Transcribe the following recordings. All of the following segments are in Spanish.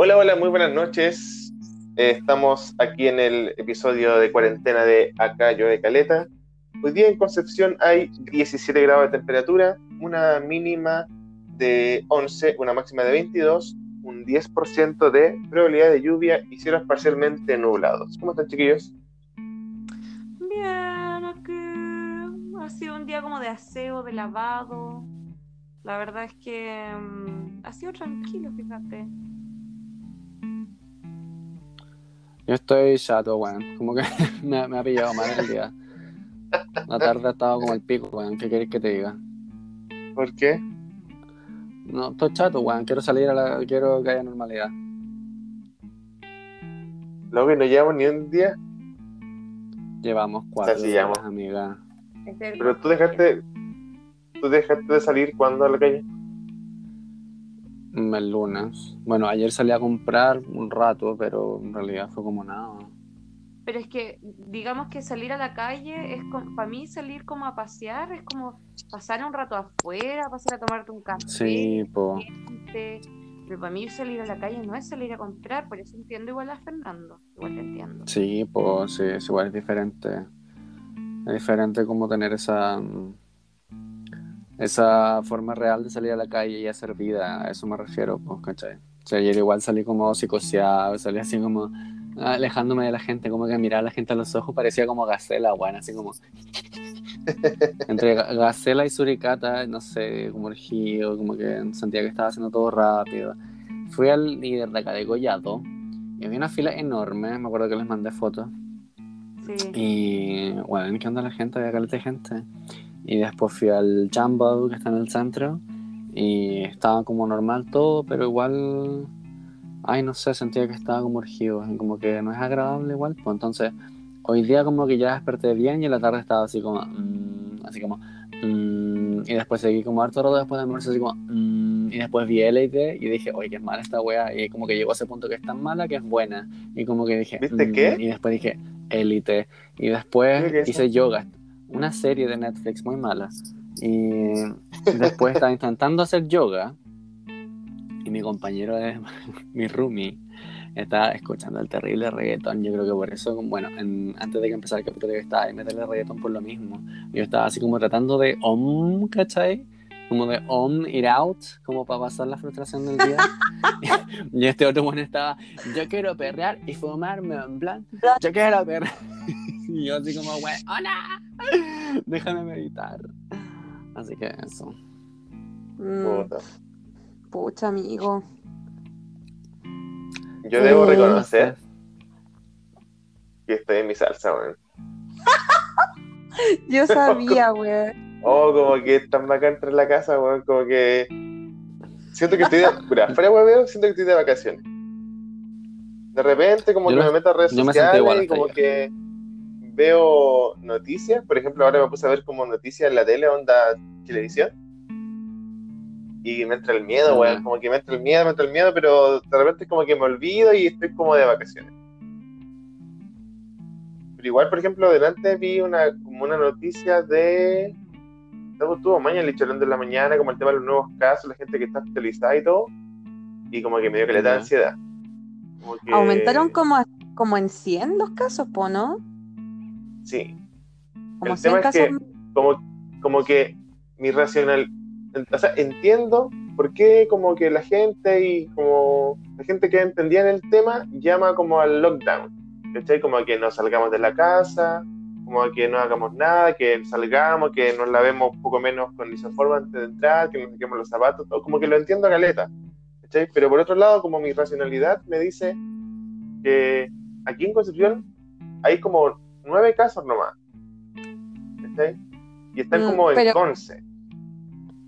Hola, hola, muy buenas noches. Eh, estamos aquí en el episodio de cuarentena de Acá Yo de Caleta. Hoy día en Concepción hay 17 grados de temperatura, una mínima de 11, una máxima de 22, un 10% de probabilidad de lluvia y cielos parcialmente nublados. ¿Cómo están, chiquillos? Bien, aquí ha sido un día como de aseo, de lavado. La verdad es que mm, ha sido tranquilo, fíjate. Yo estoy chato, weón. Como que me, me ha pillado mal el día. La tarde ha estado como el pico, weón. ¿Qué querés que te diga? ¿Por qué? No, estoy chato, weón. Quiero salir a la. Quiero que haya normalidad. Luego que no llevamos ni un día. Llevamos cuatro días, llamo. amiga. Pero tú dejaste. ¿Tú dejaste de salir cuando a la calle? El lunes. Bueno, ayer salí a comprar un rato, pero en realidad fue como nada. Pero es que, digamos que salir a la calle es como, para mí salir como a pasear es como pasar un rato afuera, pasar a tomarte un café. Sí, po. gente. Pero para mí salir a la calle no es salir a comprar, por eso entiendo igual a Fernando. Igual te entiendo. Sí, pues sí, es igual es diferente. Es diferente como tener esa esa forma real de salir a la calle y hacer vida, a eso me refiero, pues, ¿cachai? O sea, ayer igual salí como psicoseado, salí así como ah, alejándome de la gente, como que mirar a la gente a los ojos parecía como gacela, bueno, así como entre ga- gacela y suricata, no sé, como urgido, como que sentía que estaba haciendo todo rápido. Fui al líder de acá de Collado y había una fila enorme, me acuerdo que les mandé fotos. Sí. Y bueno, ¿qué onda la gente? Había caleta de gente. Y después fui al Jumbo que está en el centro y estaba como normal todo, pero igual, ay, no sé, sentía que estaba como urgido como que no es agradable igual. Pues entonces, hoy día como que ya desperté bien y en la tarde estaba así como, mm, así como, mm, y después seguí como harto rato después de almuerzo así como, mm, y después vi Elite y dije, oye, qué mala esta wea. Y como que llegó a ese punto que es tan mala que es buena. Y como que dije, ¿Viste mm, qué? Y después dije, Elite. Y después hice yoga, una serie de Netflix muy mala. Y después estaba intentando hacer yoga y mi compañero, de, mi roomie, estaba escuchando el terrible reggaetón. Yo creo que por eso, bueno, en- antes de que empezara el capítulo yo estaba ahí meterle reggaetón por lo mismo. Yo estaba así como tratando de om, ¿cachai? Como de om, it out, como para pasar la frustración del día. y este otro bueno estaba, yo quiero perrear y fumarme en plan, yo quiero perrear. y yo así como, wey, hola, déjame meditar. Así que eso. Mm, Puta. pucha, amigo. Yo debo Uh, reconocer que estoy en mi salsa, weón. Yo sabía, güey. Oh, como que es tan bacán entrar en la casa, weón, como que. Siento que estoy de. Mira, fuera hueveo, siento que estoy de vacaciones. De repente, como Yo que me- me meto a redes me sociales y como que veo noticias. Por ejemplo, ahora me puse a ver como noticias en la tele, onda televisión. Y me entra el miedo, weón. Como que me entra el miedo, me entra el miedo, pero de repente como que me olvido y estoy como de vacaciones. Pero igual, por ejemplo, delante vi una, como una noticia de. Luego tuvo mañana el hablando en la mañana, como el tema de los nuevos casos, la gente que está hospitalizada y todo. Y como que me dio que le da ansiedad. Como que- Aumentaron como, como en 100 los casos, po, ¿no? Sí. Como El 100 tema es casos. que- Como, como que mi racional. O sea, entiendo por qué como que la gente y como la gente que entendía en el tema llama como al lockdown. ¿Cachai? Como a que no salgamos de la casa, como que no hagamos nada, que salgamos, que nos lavemos un poco menos con isoforma antes de entrar, que nos saquemos los zapatos, todo, como que lo entiendo a caleta. ¿cachai? Pero por otro lado, como mi racionalidad me dice que aquí en Concepción hay como nueve casos nomás. ¿cachai? Y están Mm, como en pero- Conce.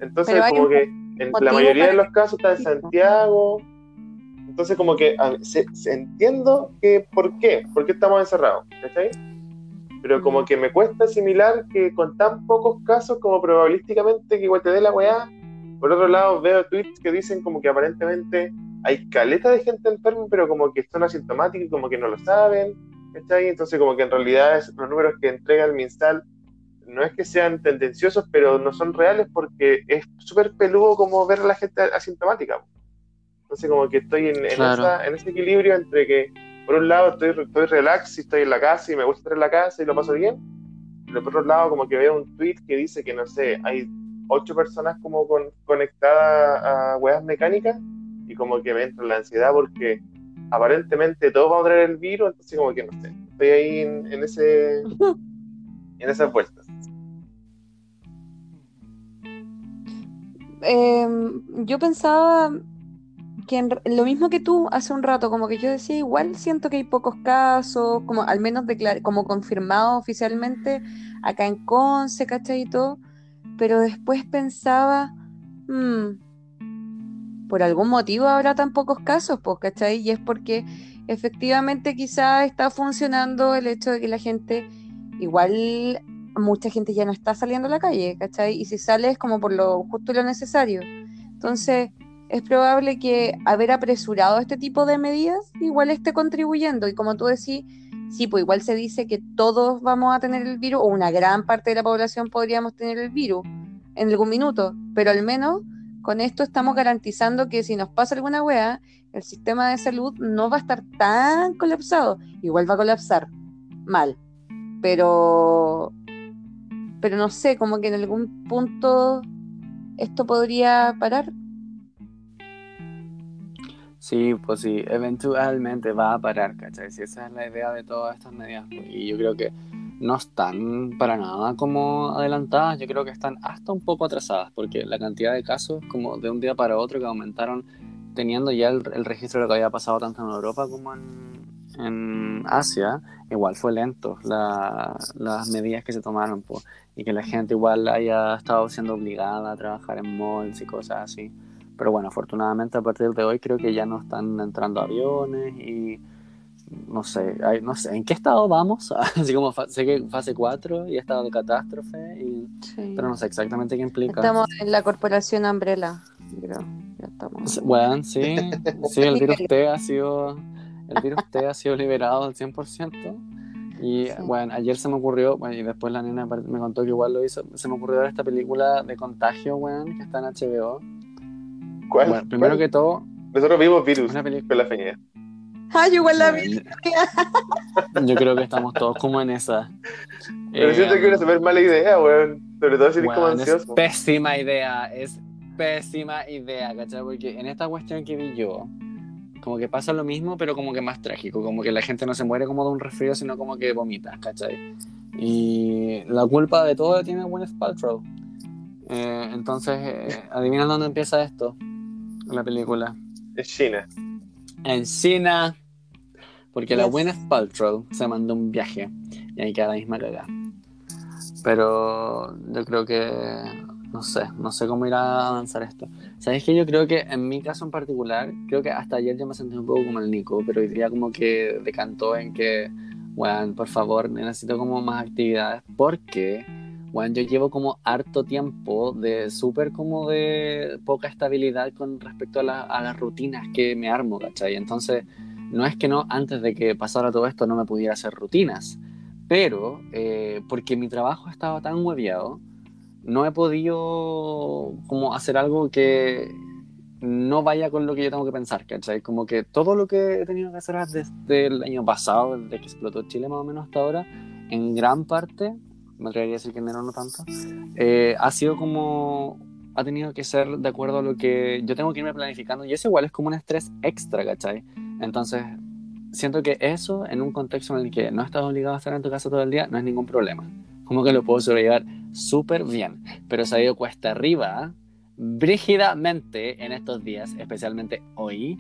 Entonces, como que en la mayoría de los casos está en Sí. Santiago. Entonces, como que a- se, se entiendo que por qué, por qué estamos encerrados, ¿cachai? Pero como que me cuesta asimilar que con tan pocos casos, como probabilísticamente que igual te dé la weá. Por otro lado, veo tweets que dicen como que aparentemente hay caleta de gente enferma, pero como que son asintomáticos y como que no lo saben, ¿cachai? Entonces, como que en realidad es- los números que entrega el MinSal no es que sean tendenciosos, pero no son reales porque es súper peludo como ver a la gente asintomática. Entonces como que estoy en, en Claro. esa- en ese equilibrio entre que por un lado estoy, estoy relax y estoy en la casa y me gusta estar en la casa y lo paso bien, pero por otro lado como que veo un tweet que dice que no sé, hay ocho personas como con- conectadas a weas mecánicas y como que me entra la ansiedad porque aparentemente todos vamos a traer el virus, entonces como que no sé, estoy ahí en, en ese en esas vueltas. Em, yo pensaba lo mismo que tú hace un rato, como que yo decía, igual siento que hay pocos casos, como al menos como confirmados oficialmente acá en Conce, ¿cachai? Y todo, pero después pensaba, "Mm, por algún motivo habrá tan pocos casos, pues, ¿cachai? Y es porque efectivamente quizá está funcionando el hecho de que la gente, igual mucha gente ya no está saliendo a la calle, ¿cachai? Y si sale es como por lo justo y lo necesario. Entonces, es probable que haber apresurado este tipo de medidas igual esté contribuyendo. Y como tú decís, sí, pues igual se dice que todos vamos a tener el virus, o una gran parte de la población podríamos tener el virus en algún minuto, pero al menos con esto estamos garantizando que si nos pasa alguna wea, el sistema de salud no va a estar tan colapsado. Igual va a colapsar mal, pero pero no sé, como que en algún punto esto podría parar. Sí, pues sí, eventualmente va a parar, ¿cachai? Si esa es la idea de todas estas medidas. pues, Y yo creo que no están para nada como adelantadas, yo creo que están hasta un poco atrasadas, porque la cantidad de casos como de un día para otro que aumentaron, teniendo ya el, registro de lo que había pasado tanto en Europa como en, Asia, igual fue lento la- las medidas que se tomaron, y que la gente igual haya estado siendo obligada a trabajar en malls y cosas así. Pero bueno, afortunadamente a partir de hoy creo que ya no están entrando aviones y no sé, hay- no sé, ¿en qué estado vamos? Así como sé que fase 4 y estado de catástrofe, y, Sí. pero no sé exactamente qué implica. Estamos en la corporación Umbrella, creo. Ya estamos. Bueno, sí, sí, el virus T ha sido, el virus T ha sido liberado al 100%. Y Sí. bueno, ayer se me ocurrió, bueno, y después la nena me contó que igual lo hizo, se me ocurrió ver esta película de contagio, weón, que está en HBO. ¿Cuál? Bueno, primero ¿Cuál? que todo, Nosotros vimos virus una película... con la feña. Ah, yo igual la vi. Yo creo que estamos todos como en esa. Pero Eh, siento que es una súper mala idea, weón. Sobre todo si eres como weón, es ansioso. pésima idea, es pésima idea, ¿cachai? Porque en esta cuestión que vi yo, como que pasa lo mismo, pero como que más trágico, como que la gente no se muere como de un resfrío, sino como que vomita, ¿cachai? Y la culpa de todo la tiene Gwyneth Paltrow. Eh, entonces, eh, adivina dónde empieza esto, la película. Es China. En China, porque la Yes. Gwyneth Paltrow se mandó un viaje y ahí queda la misma cagada. Pero yo creo que no sé, no sé cómo irá a avanzar esto. ¿Sabes que Yo creo que en mi caso en particular, creo que hasta ayer yo me sentí un poco como el Nico, pero hoy día como que decantó en que, bueno, por favor, necesito como más actividades porque, bueno, yo llevo como harto tiempo de súper como de poca estabilidad con respecto a, la- a las rutinas que me armo, ¿cachai? Entonces, no es que no, antes de que pasara todo esto no me pudiera hacer rutinas, pero eh, porque mi trabajo estaba tan hueviado, no he podido como hacer algo que no vaya con lo que yo tengo que pensar, ¿cachai? Como que todo lo que he tenido que hacer desde el año pasado, desde que explotó Chile más o menos hasta ahora, en gran parte, me atrevería a decir que en enero no tanto, eh, ha sido como, ha tenido que ser de acuerdo a lo que yo tengo que irme planificando y eso igual es como un estrés extra, ¿cachai? Entonces, siento que eso en un contexto en el que no estás obligado a estar en tu casa todo el día no es ningún problema. Como que lo puedo sobrellevar súper bien, pero se ha ido cuesta arriba brígidamente en estos días, especialmente hoy,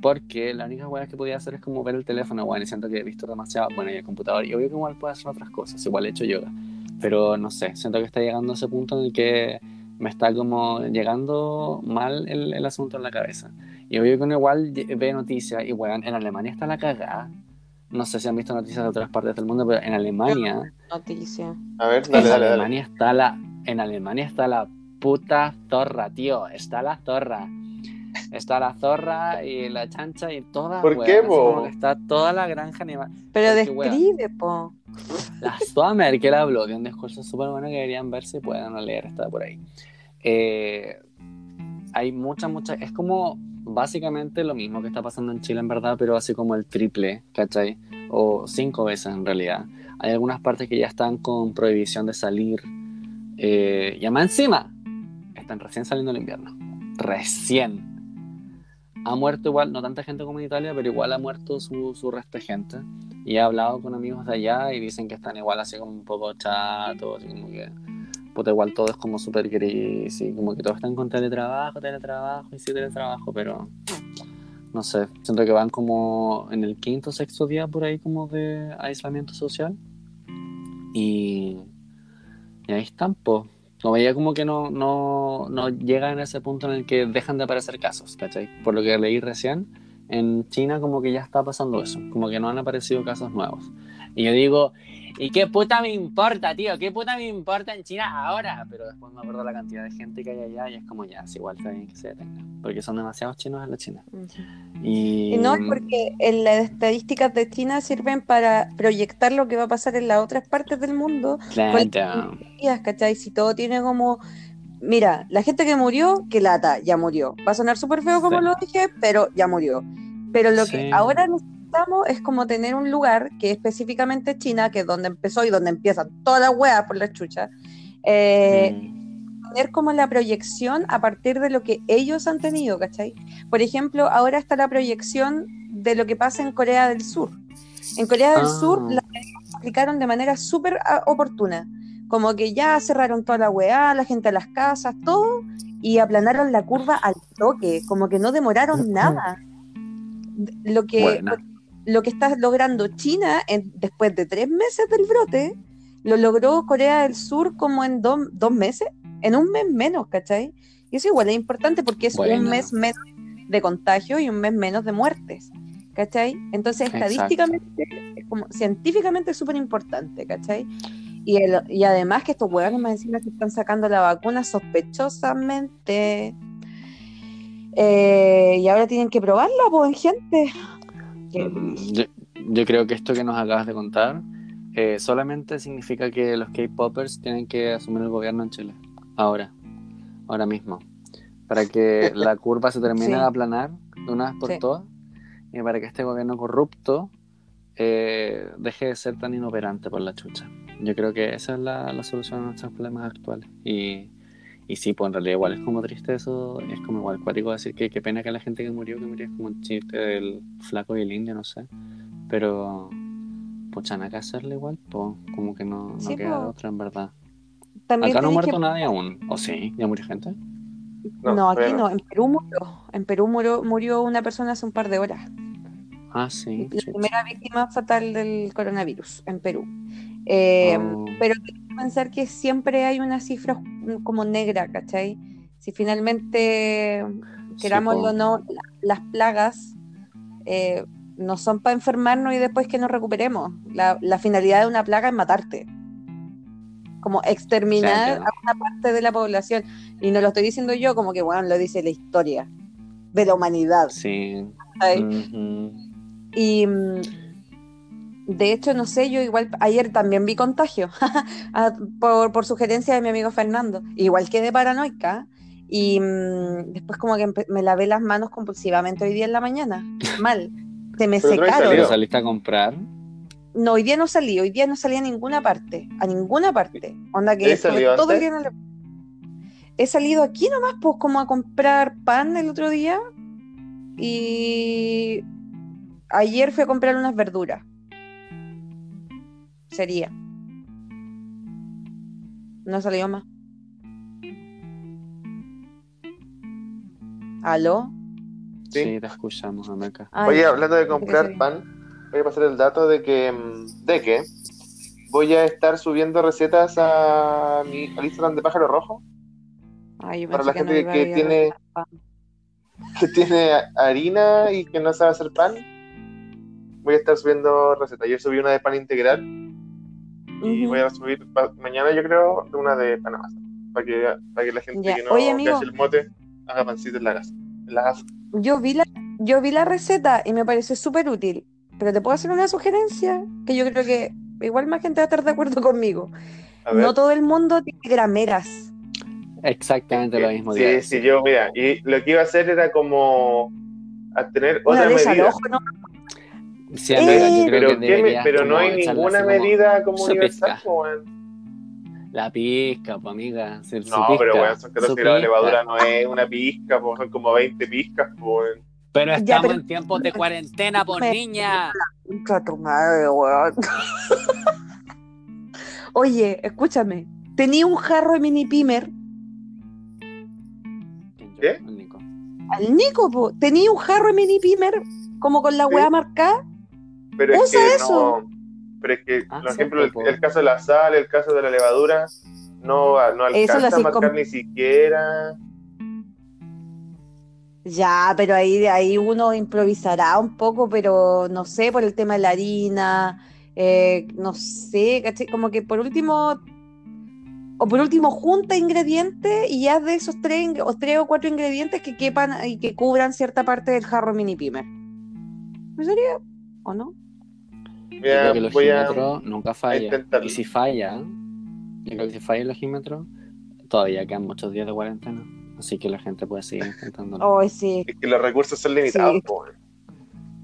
porque la única hueá que podía hacer es como ver el teléfono, bueno, y siento que he visto demasiado, bueno, y el computador, y obvio que igual puedo hacer otras cosas, igual he hecho yoga, pero no sé, siento que está llegando a ese punto en el que me está como llegando mal el, el asunto en la cabeza. Y obvio que uno igual ve noticias, y bueno, en Alemania está la cagada. No sé si han visto noticias de otras partes del mundo, pero en Alemania Noticia. A ver, en dale, dale, dale. Alemania está la en Alemania está la puta zorra, tío. Está la zorra. Está la zorra y la chancha y toda. ¿Por weón, qué, po? que está toda la granja animal. Pero Porque, wea. describe, po. La Stoa Merkel habló de un discurso súper bueno que deberían ver si pueden leer, está por ahí. Eh, hay mucha, mucha. Es como básicamente lo mismo que está pasando en Chile en verdad, pero así como el triple, ¿cachai? O cinco veces en realidad. Hay algunas partes que ya están con prohibición de salir. Eh, y más encima, están recién saliendo el invierno. Recién. Ha muerto igual, no tanta gente como en Italia, pero igual ha muerto su, su resto de gente. Y he hablado con amigos de allá y dicen que están igual así como un poco chatos, así como que puta, igual todo es como súper gris y como que todos están con teletrabajo, teletrabajo y sí teletrabajo, pero no sé, siento que van como en el quinto, sexto día por ahí como de aislamiento social y, y ahí están, pues. No veía como que no, no, no llegan a ese punto en el que dejan de aparecer casos, ¿cachai? Por lo que leí recién, en China como que ya está pasando eso, como que no han aparecido casos nuevos. Y yo digo, ¿y qué puta me importa, tío? ¿Qué puta me importa en China ahora? Pero después me acuerdo la cantidad de gente que hay allá y es como ya, es igual está bien que se detenga, porque son demasiados chinos en la China. Y, Y no porque en las estadísticas de China sirven para proyectar lo que va a pasar en las otras partes del mundo. Claro. ¿cachai? Si todo tiene como. Mira, la gente que murió, que lata, ya murió. Va a sonar súper feo como Sí. lo dije, pero ya murió. Pero lo Sí. que ahora necesitamos es como tener un lugar que específicamente China, que es donde empezó y donde empiezan todas las weas por la chucha, eh, Mm, tener como la proyección a partir de lo que ellos han tenido, ¿cachai? Por ejemplo, ahora está la proyección de lo que pasa en Corea del Sur. En Corea del Ah. Sur la aplicaron de manera súper ah, oportuna. Como que ya cerraron toda la weá, la gente a las casas, todo, y aplanaron la curva al toque, como que no demoraron nada. Lo que. Lo que está logrando China en- después de tres meses del brote, lo logró Corea del Sur como en do- dos meses, en un mes menos, ¿cachai? Y eso igual es importante porque es un mes menos de contagio y un mes menos de muertes, ¿cachai? Entonces, estadísticamente, es como, científicamente es súper importante, ¿cachai? Y, el- y además que estos huevones más encima que están sacando la vacuna sospechosamente. Eh, y ahora tienen que probarla, pues, en gente. Mm, Yo, yo creo que esto que nos acabas de contar eh, solamente significa que los K-Poppers tienen que asumir el gobierno en Chile. Ahora. Ahora mismo. Para que la curva se termine Sí. de aplanar de una vez por Sí. todas y para que este gobierno corrupto eh, deje de ser tan inoperante por la chucha. Yo creo que esa es la, la solución a nuestros problemas actuales. Y, y sí, pues en realidad igual es como triste eso, es como igual cuático decir que qué pena que la gente que murió, que murió es como un chiste del flaco y el indio, no sé. Pero, pucha, nada que hacerle igual, pues como que no, no Sí, queda po. otra en verdad. También Acá no ha muerto que- nadie aún, ¿o sí? ¿Ya murió gente? No, No, aquí no. en Perú murió. En Perú murió, murió una persona hace un par de horas. Ah, sí. La primera víctima fatal del coronavirus en Perú. Eh, Oh. Pero tengo que pensar que siempre hay una cifra como negra, ¿cachai? Si finalmente, querámoslo o no, la- las plagas eh, no son para enfermarnos y después que nos recuperemos. La, la finalidad de una plaga es matarte. Como exterminar Claro. a una parte de la población. Y no lo estoy diciendo yo, como que, bueno, lo dice la historia de la humanidad. Sí. Y de hecho, no sé, yo igual ayer también vi contagio por, por sugerencia de mi amigo Fernando. Igual quedé paranoica y mm, después como que me lavé las manos compulsivamente hoy día en la mañana. Mal. Se me no secaron. ¿Pero salido. saliste a comprar? No, hoy día no salí, hoy día no salí a ninguna parte, a ninguna parte. Onda que ¿Has estuve salido todo el día en la- He salido aquí nomás, pues como a comprar pan el otro día y ayer fui a comprar unas verduras. Sería. No salió más. ¿Aló? Sí. Sí, te escuchamos, Oye, hablando de comprar pan, voy a pasar el dato de que, mm, de que voy a estar subiendo recetas a mi al Instagram de Pájaro Rojo, Ay, yo para la gente que tiene- que tiene harina y que no sabe hacer pan. Voy a estar subiendo recetas. Yo subí una de pan integral y voy a subir mañana, yo creo, una de pan masa. Para que, para que la gente Ya. que no Oye, que amigo. hace el mote haga pancito en la casa. En la casa. Yo vi la, yo vi la receta y me pareció súper útil, pero te puedo hacer una sugerencia que yo creo que igual más gente va a estar de acuerdo conmigo. No todo el mundo tiene grameras. Exactamente lo mismo. Sí, a sí, yo, mira, y lo que iba a hacer era como a tener Una otra medida. ¿no? Sí, Eh, Andrea, yo creo Pero, que ¿qué me- deberías pero no como hay ninguna como medida como su universal. La pizca, pues amiga. No, pero weón, son 14 su grados de levadura no es una pizca, po, son como 20 pizcas, weón. Pero Ya, estamos pero- en tiempos de cuarentena, por Me- niña. Contra tu madre, weón. Oye, escúchame. Tenía un jarro de mini pimer. ¿Qué? Al Nico, po. Tenía un jarro de mini pimer, como con la Sí. weá marcada. Pero es que eso. no. Pero es que, Ah, por ejemplo, el, caso de la sal, el caso de la levadura, no, no alcanza a marcar ni siquiera. Ya, pero ahí, ahí uno improvisará un poco, pero no sé, por el tema de la harina, eh, no sé, ¿cachai? Como que por último, o por último, junta ingredientes y haz de esos tres, o tres o cuatro ingredientes que quepan y que cubran cierta parte del jarro mini pimer. ¿Me sería? ¿O no? Yo creo que nunca falla. intentarlo. Y si falla, yo creo que si falla el ojímetro, todavía quedan muchos días de cuarentena. Así que la gente puede seguir intentándolo. Ay, sí. es que los recursos son limitados, Sí.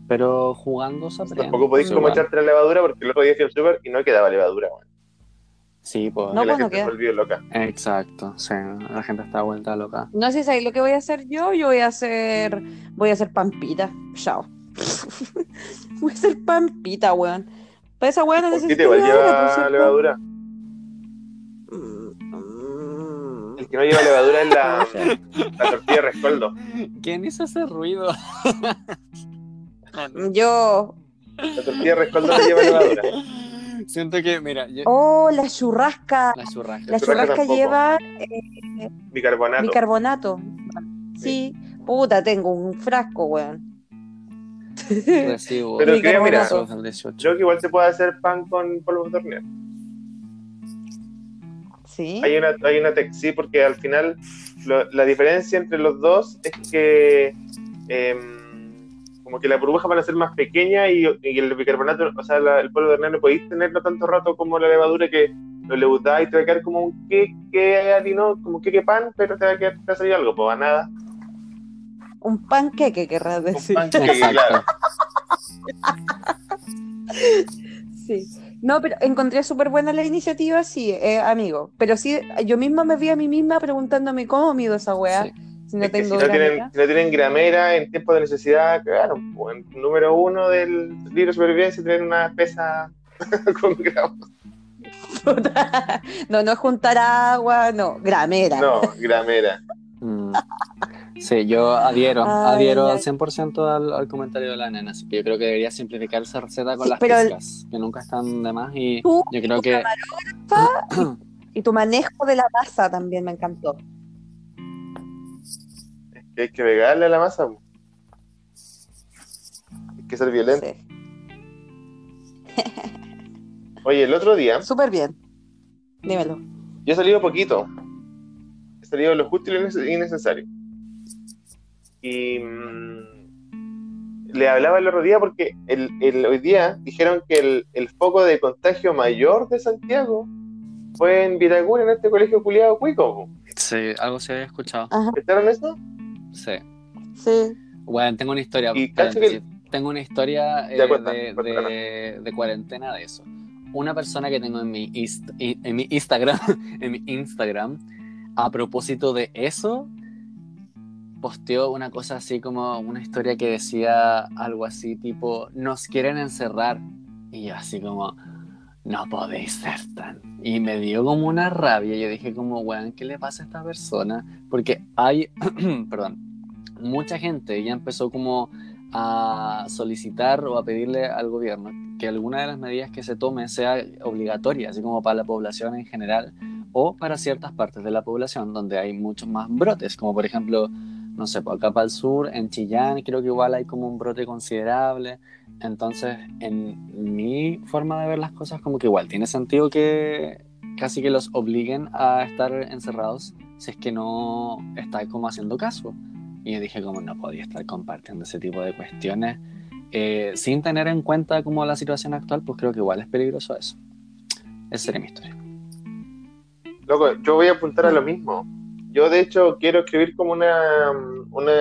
Pero jugando se aprende. Tampoco podéis como echarte la levadura porque el otro día fui al super y no quedaba levadura, weón. Sí, pues. No, Y la pues no gente queda. se volvió loca. Exacto, sí. La gente está vuelta loca. No sé si ahí lo que voy a hacer yo, yo voy a hacer, voy a hacer pampita. Chao. voy a hacer pampita, weón. Para esa no ¿Por qué necesito te lleva cierto. levadura? Mm, El que no lleva levadura es la, la tortilla de rescoldo. ¿Quién hizo ese ruido? Yo, La tortilla de rescoldo no lleva levadura. Siento que, mira, yo- oh, la churrasca. la churrasca. La churrasca churrasca tampoco. lleva Bicarbonato. bicarbonato. Sí, puta, tengo un frasco, weón. Recibo. Pero creo, mira, Esos del 18. Yo que igual se puede hacer pan con polvo de hornear. Sí. Hay una, hay una sí, porque al final lo- la diferencia entre los dos es que em, como que la burbuja van a ser más pequeña y, y el bicarbonato, o sea, la- el polvo de hornear no podéis tenerlo tanto rato como la levadura que lo leudáis y te va a quedar como un queque harino, como queque pan, pero te va a, quedar, te va a salir algo, pues a nada. Un panqueque, querrás Un decir. panqueque, claro. Sí. No, pero encontré súper buena la iniciativa, sí, eh, amigo. Pero sí, yo misma me vi a mí misma preguntándome cómo mido esa weá. Sí. Si no Es que si tengo no, tienen, gramera. si no tienen gramera en tiempo de necesidad, claro, pues, en número uno del libro de supervivencia tener una pesa con gramos. no, no es juntar agua, no, gramera. No, gramera. Sí, yo adhiero, Ay, adhiero ay. al 100% al, al comentario de la nena, así que yo creo que debería simplificar esa receta con Sí, las el- pizcas, que nunca están de más y Tú, yo creo que y tu manejo de la masa también me encantó. Que hay que pegarle a la masa. Hay que ser violento. Sí. Oye, el otro día, Súper bien. Dímelo. yo he salido poquito. He salido lo justo y lo nece- innecesario. Y mm, le hablaba el otro día porque el, el- hoy día dijeron que el, el foco de contagio mayor de Santiago fue en Vitacura, en este colegio culiado cuico. sí, algo se había escuchado. ¿Escucharon eso? Sí. Sí. Bueno, tengo una historia. Y que-. Tengo una historia eh, cuenta, de, de- de cuarentena de eso. Una persona que tengo en mi, inst- en mi Instagram, en mi Instagram, a propósito de eso, posteó una cosa así como una historia que decía algo así tipo, nos quieren encerrar. Y yo así como, no podéis ser tan. Y me dio como una rabia. Yo dije como, weón, ¿qué le pasa a esta persona? Porque hay, perdón, mucha gente ya empezó como a solicitar o a pedirle al gobierno que alguna de las medidas que se tome sea obligatoria, así como para la población en general o para ciertas partes de la población donde hay muchos más brotes, como por ejemplo, no sé, por acá para el sur, en Chillán, creo que igual hay como un brote considerable. Entonces, en mi forma de ver las cosas, como que igual tiene sentido que casi que los obliguen a estar encerrados si es que no está como haciendo caso. Y dije como no podía estar compartiendo ese tipo de cuestiones eh, sin tener en cuenta como la situación actual, pues creo que igual es peligroso eso. Esa sería mi historia. Loco, yo voy a apuntar a lo mismo. Yo de hecho quiero escribir como una, una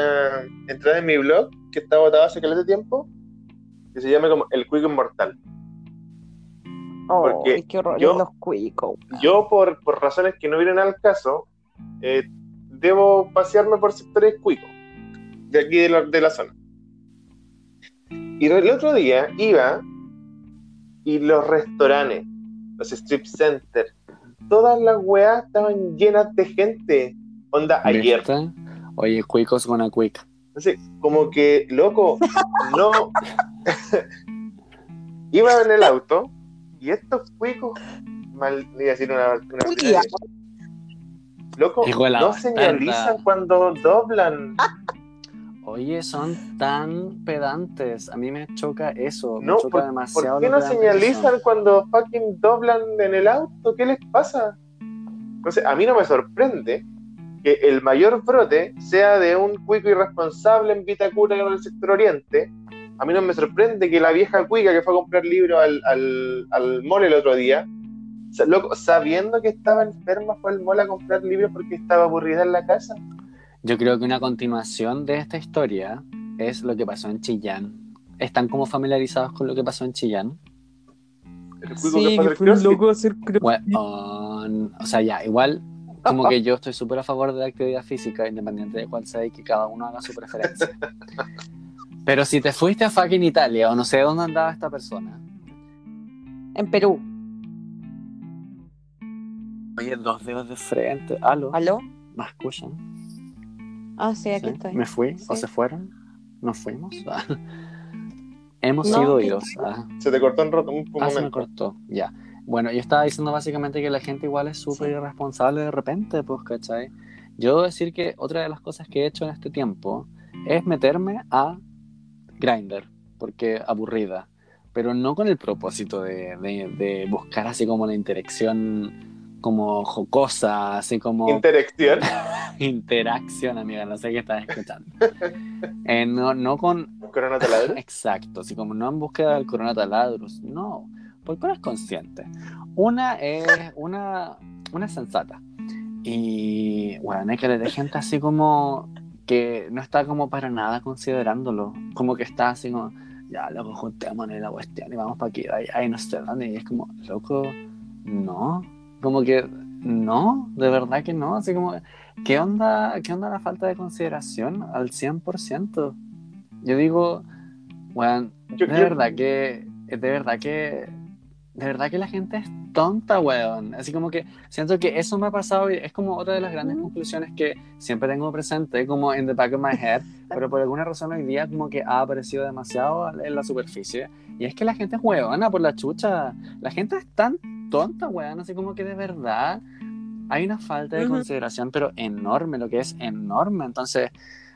entrada en mi blog que está botada hace caleta de tiempo, que se llama como El Cuico Inmortal. Porque Ay, qué horror yo- los cuicos. Yo, por, por razones que no vienen al caso, eh, debo pasearme por sectores cuicos de aquí de la, de la zona. Y el otro día iba y los restaurantes, los strip centers, todas las weas estaban llenas de gente. Onda ayer. Oye, cuicos con a quick. Entonces, como que, loco, no. Iba en el auto y estos cuicos, mal, iba a decir una, una. Loco, no señalizan cuando doblan. Oye, son tan pedantes. A mí me choca eso. Me No, choca ¿por, demasiado. ¿por qué no señalizan cuando fucking doblan en el auto? ¿Qué les pasa? Entonces, a mí no me sorprende que el mayor brote sea de un cuico irresponsable en Vitacura en el sector oriente. A mí no me sorprende que la vieja cuica que fue a comprar libros al, al, al mall el otro día, sa- loco, sabiendo que estaba enferma, fue al mall a comprar libros porque estaba aburrida en la casa. Yo creo que una continuación de esta historia es lo que pasó en Chillán. ¿Están como familiarizados con lo que pasó en Chillán? El cuico que fue hacer Bueno, o sea, ya, igual como que yo estoy súper a favor de la actividad física, independiente de cuál sea y que cada uno haga su preferencia. Pero si te fuiste a fucking Italia o no sé dónde andaba esta persona, En Perú. oye, dos dedos de frente, aló, ¿Aló? ¿me escuchan? Ah, sí, aquí ¿Sí? estoy. ¿Me fui? ¿O se fueron? ¿Nos fuimos? Ah. Hemos No, sido oídos. Ah. Se te cortó un, roto, un, un Ah, se me momento. cortó, ya. Bueno, yo estaba diciendo básicamente que la gente igual es súper Sí. irresponsable de repente, pues, ¿cachai? Yo debo decir que otra de las cosas que he hecho en este tiempo es meterme a Grindr, porque aburrida, pero no con el propósito de, de- de buscar así como la interacción como jocosa, así como Interacción. interacción, amiga, no sé qué estás escuchando. Eh, no, no con Corona taladro. Exacto, así como no en búsqueda del coronataladros, no, porque una es consciente. Una es una, una sensata. Y bueno, hay que de gente así como que no está como para nada considerándolo, como que está así como, ya, loco, juntémonos en la cuestión y vamos para aquí, ahí, ahí no sé dónde, y es como, loco, no, como que no, de verdad que no, así como, ¿qué onda, qué onda la falta de consideración al 100%? Yo digo, bueno, Yo- de yo- verdad que, de verdad que, de verdad que la gente es tonta, weón. Así como que siento que eso me ha pasado y es como otra de las grandes conclusiones que siempre tengo presente, como en the back of my head, pero por alguna razón hoy día como que ha aparecido demasiado en la superficie. Y es que la gente es weona por la chucha. La gente es tan tonta, weón. Así como que de verdad hay una falta de Ujú. consideración, pero enorme, lo que es enorme. Entonces,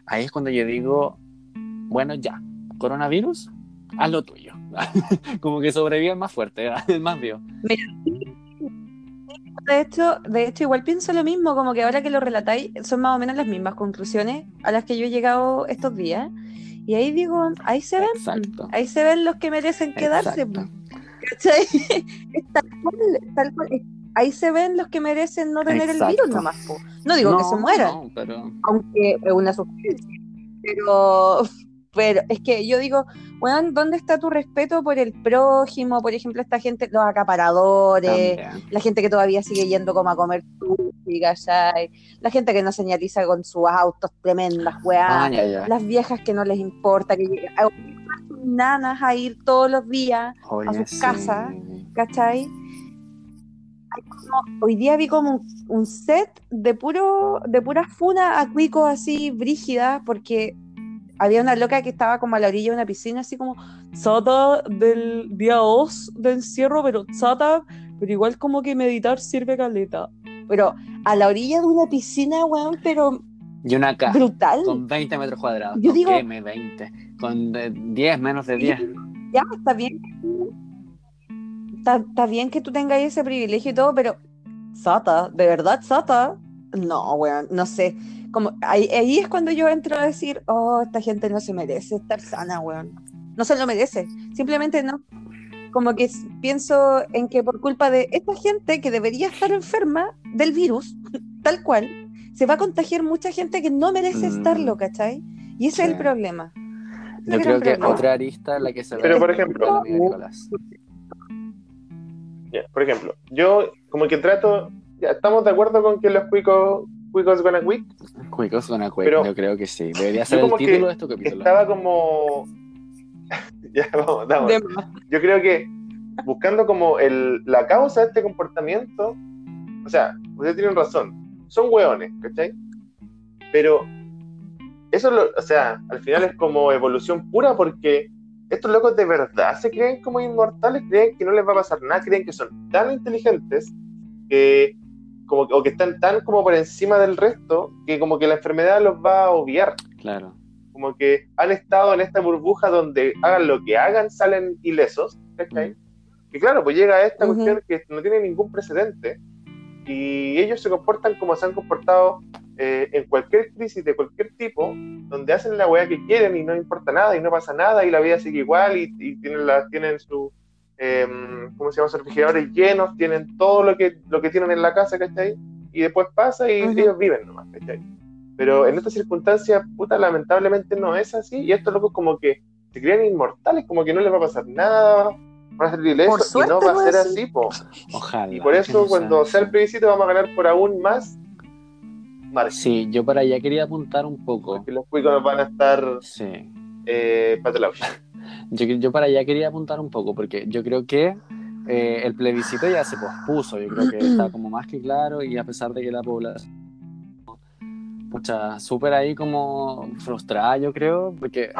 ahí es cuando yo digo, bueno, ya, coronavirus, haz lo tuyo. como que sobrevive el más fuerte, el más vivo. De hecho, de hecho, igual pienso lo mismo, como que ahora que lo relatáis, son más o menos las mismas conclusiones a las que yo he llegado estos días. Y ahí digo, ahí se ven, Exacto. ahí se ven los que merecen quedarse. Exacto. ¿cachai? Tal cual, tal cual. Ahí se ven los que merecen no tener el Exacto. virus nomás. po. No digo que se mueran, No, pero aunque es una sugerencia. Pero, pero es que yo digo, weón, ¿dónde está tu respeto por el prójimo? Por ejemplo, esta gente, los acaparadores, también. la gente que todavía sigue yendo como a comer sushi, ¿cachai? La gente que no señaliza con sus autos tremendas, weá. Ah, ya, ya. Las viejas que no les importa, que llegan a a sus nanas a ir todos los días, Oye, sus sí. casas. ¿cachai? Como- hoy día vi como un, un set de puro de puras funas a así brígidas porque había una loca que estaba como a la orilla de una piscina así como chata del día 2 de encierro pero chata pero igual como que meditar sirve caleta pero a la orilla de una piscina weón pero Y una acá, brutal con 20 metros cuadrados. Yo ¿Con digo-? Me 20. Con de 10, menos de 10. ya está bien está, está bien que tú tengas ese privilegio y todo, pero Sata, de verdad, Sata, no, weón, no sé. Como, ahí, ahí es cuando yo entro a decir, oh, esta gente no se merece estar sana, weón. No se lo merece, simplemente no. Como que pienso en que por culpa de esta gente que debería estar enferma del virus, tal cual, se va a contagiar mucha gente que no merece Mm. estarlo, ¿cachai? Y ese es el problema. Yo creo que problema. otra arista la que se ve. Pero, por ejemplo. Ya, por ejemplo, yo como que trato, ya estamos de acuerdo con que los cuicos, cuicos gonna quick, Cuicos con Acuic, Pero- yo creo que sí. Debería ser el título de este capítulo. estaba como, ya vamos, vamos. Yo creo que buscando como el, la causa de este comportamiento, o sea, ustedes tienen razón, son hueones, ¿cachai? Pero eso, lo, o sea, al final es como evolución pura porque estos locos de verdad se creen como inmortales, creen que no les va a pasar nada, creen que son tan inteligentes que como, o que están tan como por encima del resto que como que la enfermedad los va a obviar Claro. como que han estado en esta burbuja donde hagan lo que hagan, salen ilesos, ¿cachai? Que claro, pues llega esta Ujú. cuestión que no tiene ningún precedente y ellos se comportan como se han comportado eh, en cualquier crisis de cualquier tipo, donde hacen la weá que quieren y no importa nada y no pasa nada y la vida sigue igual y, y tienen, la, tienen su, eh, ¿cómo se llama? Sus refrigeradores llenos, tienen todo lo que, lo que tienen en la casa, ¿cachai? Y después pasa y Ujú. ellos viven nomás, ¿cachai? Pero en estas circunstancias, puta, lamentablemente no es así. Y estos locos como que se creen inmortales, como que no les va a pasar nada, van a salir ilesos, y no va a ser sí. así, po. Ojalá. Y por eso cuando sea sea el plebiscito vamos a ganar por aún más margen. Sí, yo para allá quería apuntar un poco. Porque los cuicos van a estar Sí. eh, patolados. Yo, para allá quería apuntar un poco, porque yo creo que eh, el plebiscito ya se pospuso, yo creo que está como más que claro y a pesar de que la población pucha, súper ahí como frustrada, yo creo, porque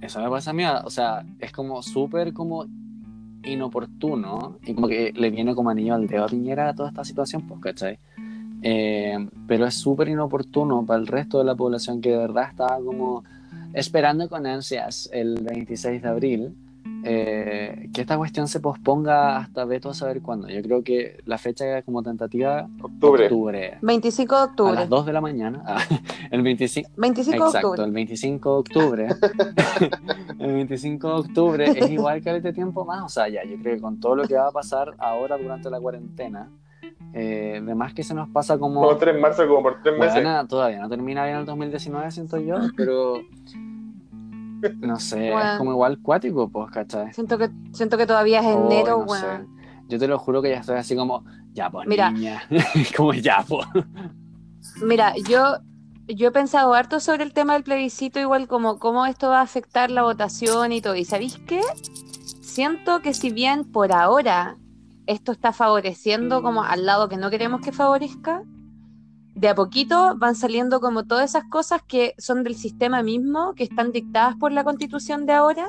eso me pasa a o sea, es como súper como inoportuno y como que le viene como anillo al dedo a Piñera toda esta situación, pues, ¿cachai? Eh, pero es súper inoportuno para el resto de la población que de verdad estaba como esperando con ansias el 26 de abril eh, que esta cuestión se posponga hasta veto a saber cuándo. Yo creo que la fecha como tentativa Octubre. octubre 25 de a octubre. las 2 de la mañana. Ah, el 25 25 de Exacto, octubre. el 25 de octubre. el 25 de octubre es igual que este tiempo más. O sea, ya, yo creo que con todo lo que va a pasar ahora durante la cuarentena, eh, de más que se nos pasa como. Como 3 de marzo, como por 3 meses. Bueno, todavía no termina bien el 2019, siento yo, pero. No sé, Bueno. es como igual cuático, pues, ¿cachai? Siento que, siento que todavía es Oh, enero, no weón. sé. Yo te lo juro que ya estoy así como, ya, pues, Mira. niña. como ya, pues. Mira, yo, yo he pensado harto sobre el tema del plebiscito, igual como cómo esto va a afectar la votación y todo. ¿Y sabéis qué? Siento que si bien por ahora esto está favoreciendo como al lado que no queremos que favorezca, de a poquito van saliendo como todas esas cosas que son del sistema mismo, que están dictadas por la constitución de ahora,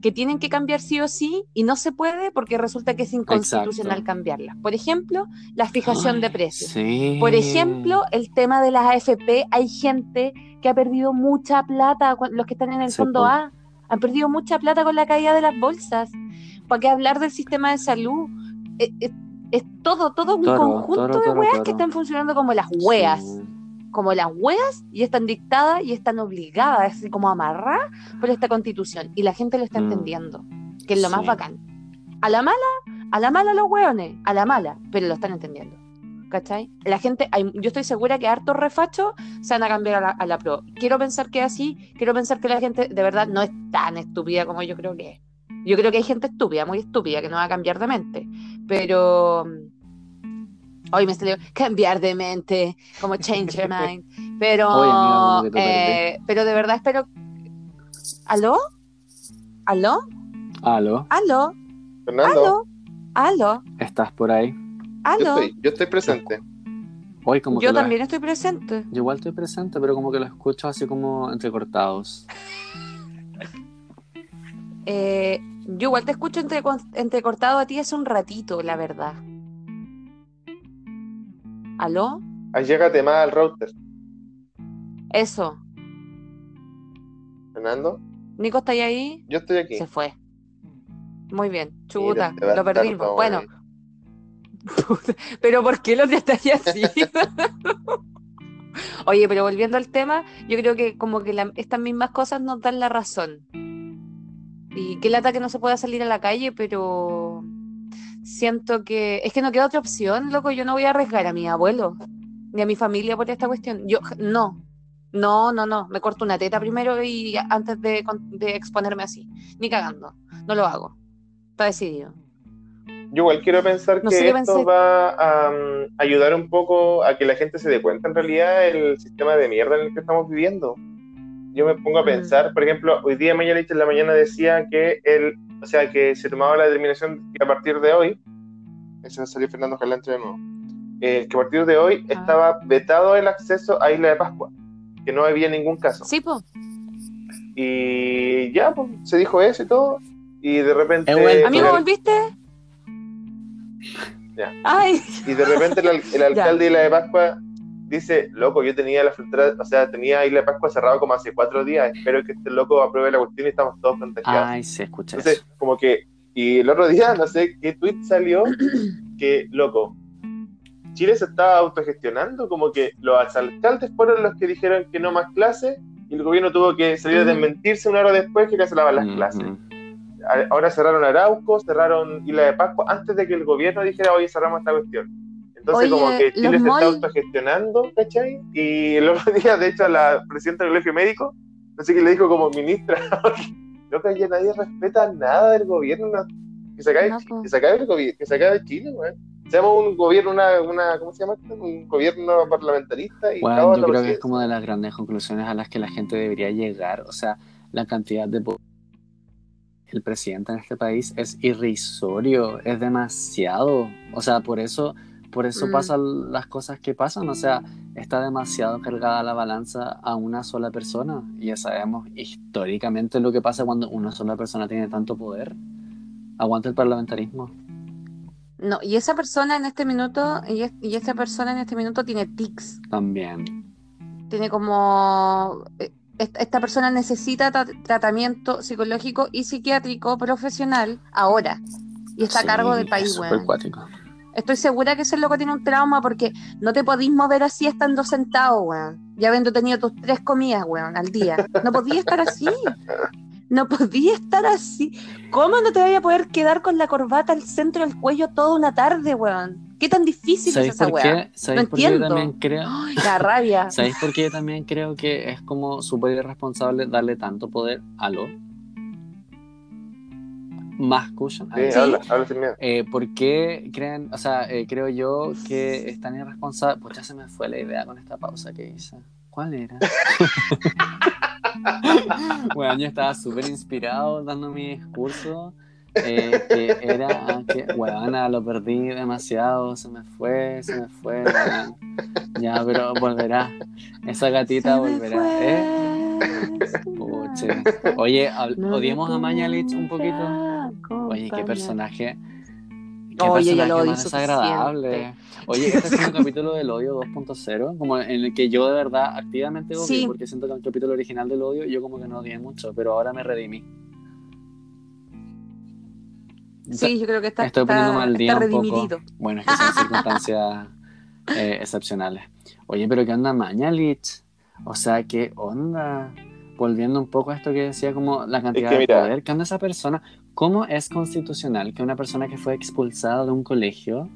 que tienen que cambiar sí o sí, y no se puede porque resulta que es inconstitucional Exacto. cambiarlas. Por ejemplo, la fijación de precios. Sí. Por ejemplo, el tema de las AFP, hay gente que ha perdido mucha plata, los que están en el Sí, fondo. A, han perdido mucha plata con la caída de las bolsas. ¿Para qué hablar del sistema de salud? Eh, eh, Es, todo, todo un Toro, conjunto toro, de toro, weas toro. que están funcionando como las weas, Sí. como las weas, y están dictadas y están obligadas, así como amarradas por esta constitución. Y la gente lo está Mm. entendiendo, que es lo más Sí. bacán. A la mala, a la mala los weones, a la mala, pero lo están entendiendo. ¿Cachai? La gente, hay- yo estoy segura que hartos refachos se van a cambiar a la, a la pro. Quiero pensar que es así, quiero pensar que la gente de verdad no es tan estúpida como yo creo que es. Yo creo que hay gente estúpida, muy estúpida, que no va a cambiar de mente. Pero. Hoy me salió cambiar de mente, como change your mind. Pero. Oye, eh, pero de verdad espero. ¿Aló? ¿Aló? Aló, ¿Aló? Fernando, ¿Aló? ¿Aló? ¿estás por ahí? yo ¿Aló? estoy, yo estoy presente. Hoy como Yo que lo- también estoy presente. Yo igual estoy presente, pero como que lo escucho así como entrecortados. Eh, yo igual te escucho entre, entrecortado a ti hace un ratito, la verdad. ¿Aló? Allégate más al router. Eso. Fernando, Nico, ¿está ahí? yo estoy aquí. Se fue. Muy bien. Chuta, Mira, te va a lo perdimos. Bueno, pero ¿por qué lo tratáis así? Oye, pero volviendo al tema, yo creo que como que la- estas mismas cosas nos dan la razón. Y qué lata que no se pueda salir a la calle, pero siento que es que no queda otra opción, loco. Yo no voy a arriesgar a mi abuelo. ni a mi familia por esta cuestión. Yo, no, no, no, no. Me corto una teta primero y antes de, exponerme así. Ni cagando. No lo hago. Está decidido. Yo igual quiero pensar No que esto pensé. va a mm, ayudar un poco a que la gente se dé cuenta en realidad el sistema de mierda en el que estamos viviendo. Yo me pongo a pensar, por ejemplo, hoy día Mañalich en la mañana decía que él, o sea, que se tomaba la determinación que a partir de hoy, a salir Fernando Jalante de nuevo, eh, que a partir de hoy Ah. estaba vetado el acceso a Isla de Pascua, que no había ningún caso. Sí, po. Y ya, pues, se dijo eso y todo, y de repente... Amigo, ¿volviste? Ya. Ay, Y de repente el, el alcalde de Isla de Pascua dice, loco, yo tenía la frontera, o sea, tenía Isla de Pascua cerrado como hace cuatro días, espero que este loco apruebe la cuestión y estamos todos contagiados. Ay, se escucha Entonces, eso. como que, y el otro día, no sé qué tweet salió, que, loco, Chile se estaba autogestionando, como que los alcaldes fueron los que dijeron que no más clases, y el gobierno tuvo que salir a desmentirse una hora después que cancelaban las clases. Ahora cerraron Arauco, cerraron Isla de Pascua, antes de que el gobierno dijera, oye, cerramos esta cuestión. Entonces, Oye, como que Chile se está autogestionando, ¿cachai? Y el otro día, de hecho, a la presidenta del colegio médico, no sé qué le dijo como ministra, loca, ya nadie respeta nada del gobierno, no- que se acabe, No, que se acabe el gobierno, que se acabe Chile, weón. Seamos un gobierno, una, una, ¿cómo se llama esto? Un gobierno parlamentarista y Bueno, yo creo que es como de las grandes conclusiones a las que la gente debería llegar. O sea, la cantidad de... El presidente en este país es irrisorio, es demasiado. O sea, por eso, por eso Mm. pasan las cosas que pasan. O sea, está demasiado cargada la balanza a una sola persona. Y ya sabemos históricamente lo que pasa cuando una sola persona tiene tanto poder. Aguanta el parlamentarismo. no, y esa persona en este minuto, y, es- y persona en este minuto tiene tics. También. Tiene como. eh, Esta persona necesita tra- tratamiento psicológico y psiquiátrico profesional ahora. Y está Sí, a cargo del es país, weón. Estoy segura que ese loco tiene un trauma porque no te podís mover así estando sentado, weón. Ya habiendo tenido tus tres comidas, weón, al día. No podía estar así. No podía estar así. ¿Cómo no te vaya a poder quedar con la corbata al centro del cuello toda una tarde, weón? ¿Qué tan difícil es ¿Sabéis esa? ¿Sabéis No por qué yo entiendo. también creo? Ay, la rabia. ¿Sabéis por qué yo también creo que es como súper irresponsable darle tanto poder a lo? Más cushion. Sí, habla, habla sin miedo. Eh, ¿Por qué creen, o sea, eh, creo yo que es tan irresponsable? Pues ya se me fue la idea con esta pausa que hice. ¿Cuál era? bueno, yo estaba súper inspirado dando mi discurso. eh, que era que, weona, lo perdí demasiado, se me fue, se me fue. Ya, pero volverá. Esa gatita Se me volverá. fue, ¿eh? Oye, odiemos a Mañalich un poquito. Oye, qué personaje. Qué Oye, personaje lo odio más desagradable. Oye, este es un capítulo del odio 2.0, como en el que yo de verdad activamente odio, Sí. porque siento que en el capítulo original del odio yo como que no odié mucho, pero ahora me redimí. Sí, yo creo que está, Estoy está, poniéndome al día un poco. Bueno, es que son circunstancias eh, excepcionales. Oye, pero ¿qué onda Mañalich? O sea, ¿qué onda? Volviendo un poco a esto que decía como la cantidad que de mira. poder, ¿qué onda esa persona? ¿Cómo es constitucional que una persona que fue expulsada de un colegio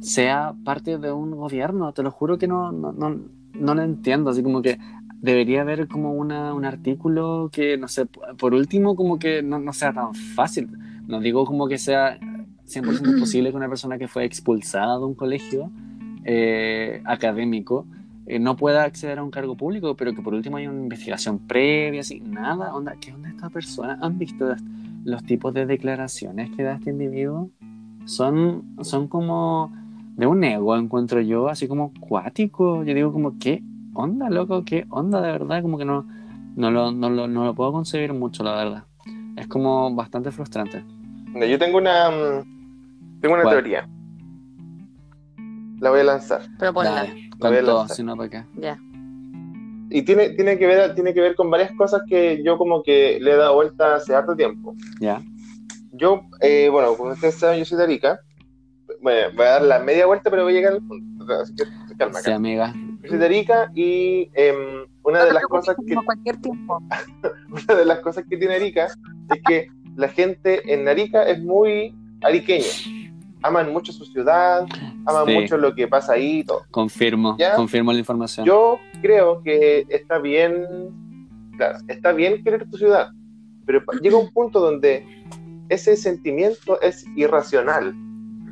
sea parte de un gobierno? Te lo juro que no, no, no, no lo entiendo. Así como que debería haber como una, un artículo que, no sé, por último, como que no, no sea tan fácil. No digo como que sea 100% posible que una persona que fue expulsada de un colegio eh, académico eh, no pueda acceder a un cargo público, pero que por último haya una investigación previa, así, nada, onda, ¿qué onda esta persona? ¿Han visto los, tipos de declaraciones que da este individuo? Son, son como de un ego, encuentro yo, así como cuático. Yo digo como, ¿qué onda, loco? ¿Qué onda de verdad? Como que no, no, lo, no, lo, no lo puedo concebir mucho, la verdad. Es como bastante frustrante. Yo tengo una mm, tengo una ¿Cuál? teoría. La voy a lanzar. Pero ponla. Dale, con todo, lanzar. si no, ¿para qué? Ya. Y tiene, tiene, que ver, tiene que ver con varias cosas que yo como que le he dado vuelta hace harto tiempo. ¿Ya? Yo, eh, bueno, como ustedes saben, yo soy de Arica. Bueno, voy a dar la media vuelta, pero voy a llegar al punto. Así que calma, Sí, amiga. Yo soy de Arica y em, una de las cosas que Como cualquier tiempo. una de las cosas que tiene Arica es que la gente en Arica es muy ariqueña. Aman mucho su ciudad, aman Sí. mucho lo que pasa ahí y todo. Confirmo, ¿Ya? confirmo la información. Yo creo que está bien, claro, está bien querer tu ciudad, pero llega un punto donde ese sentimiento es irracional.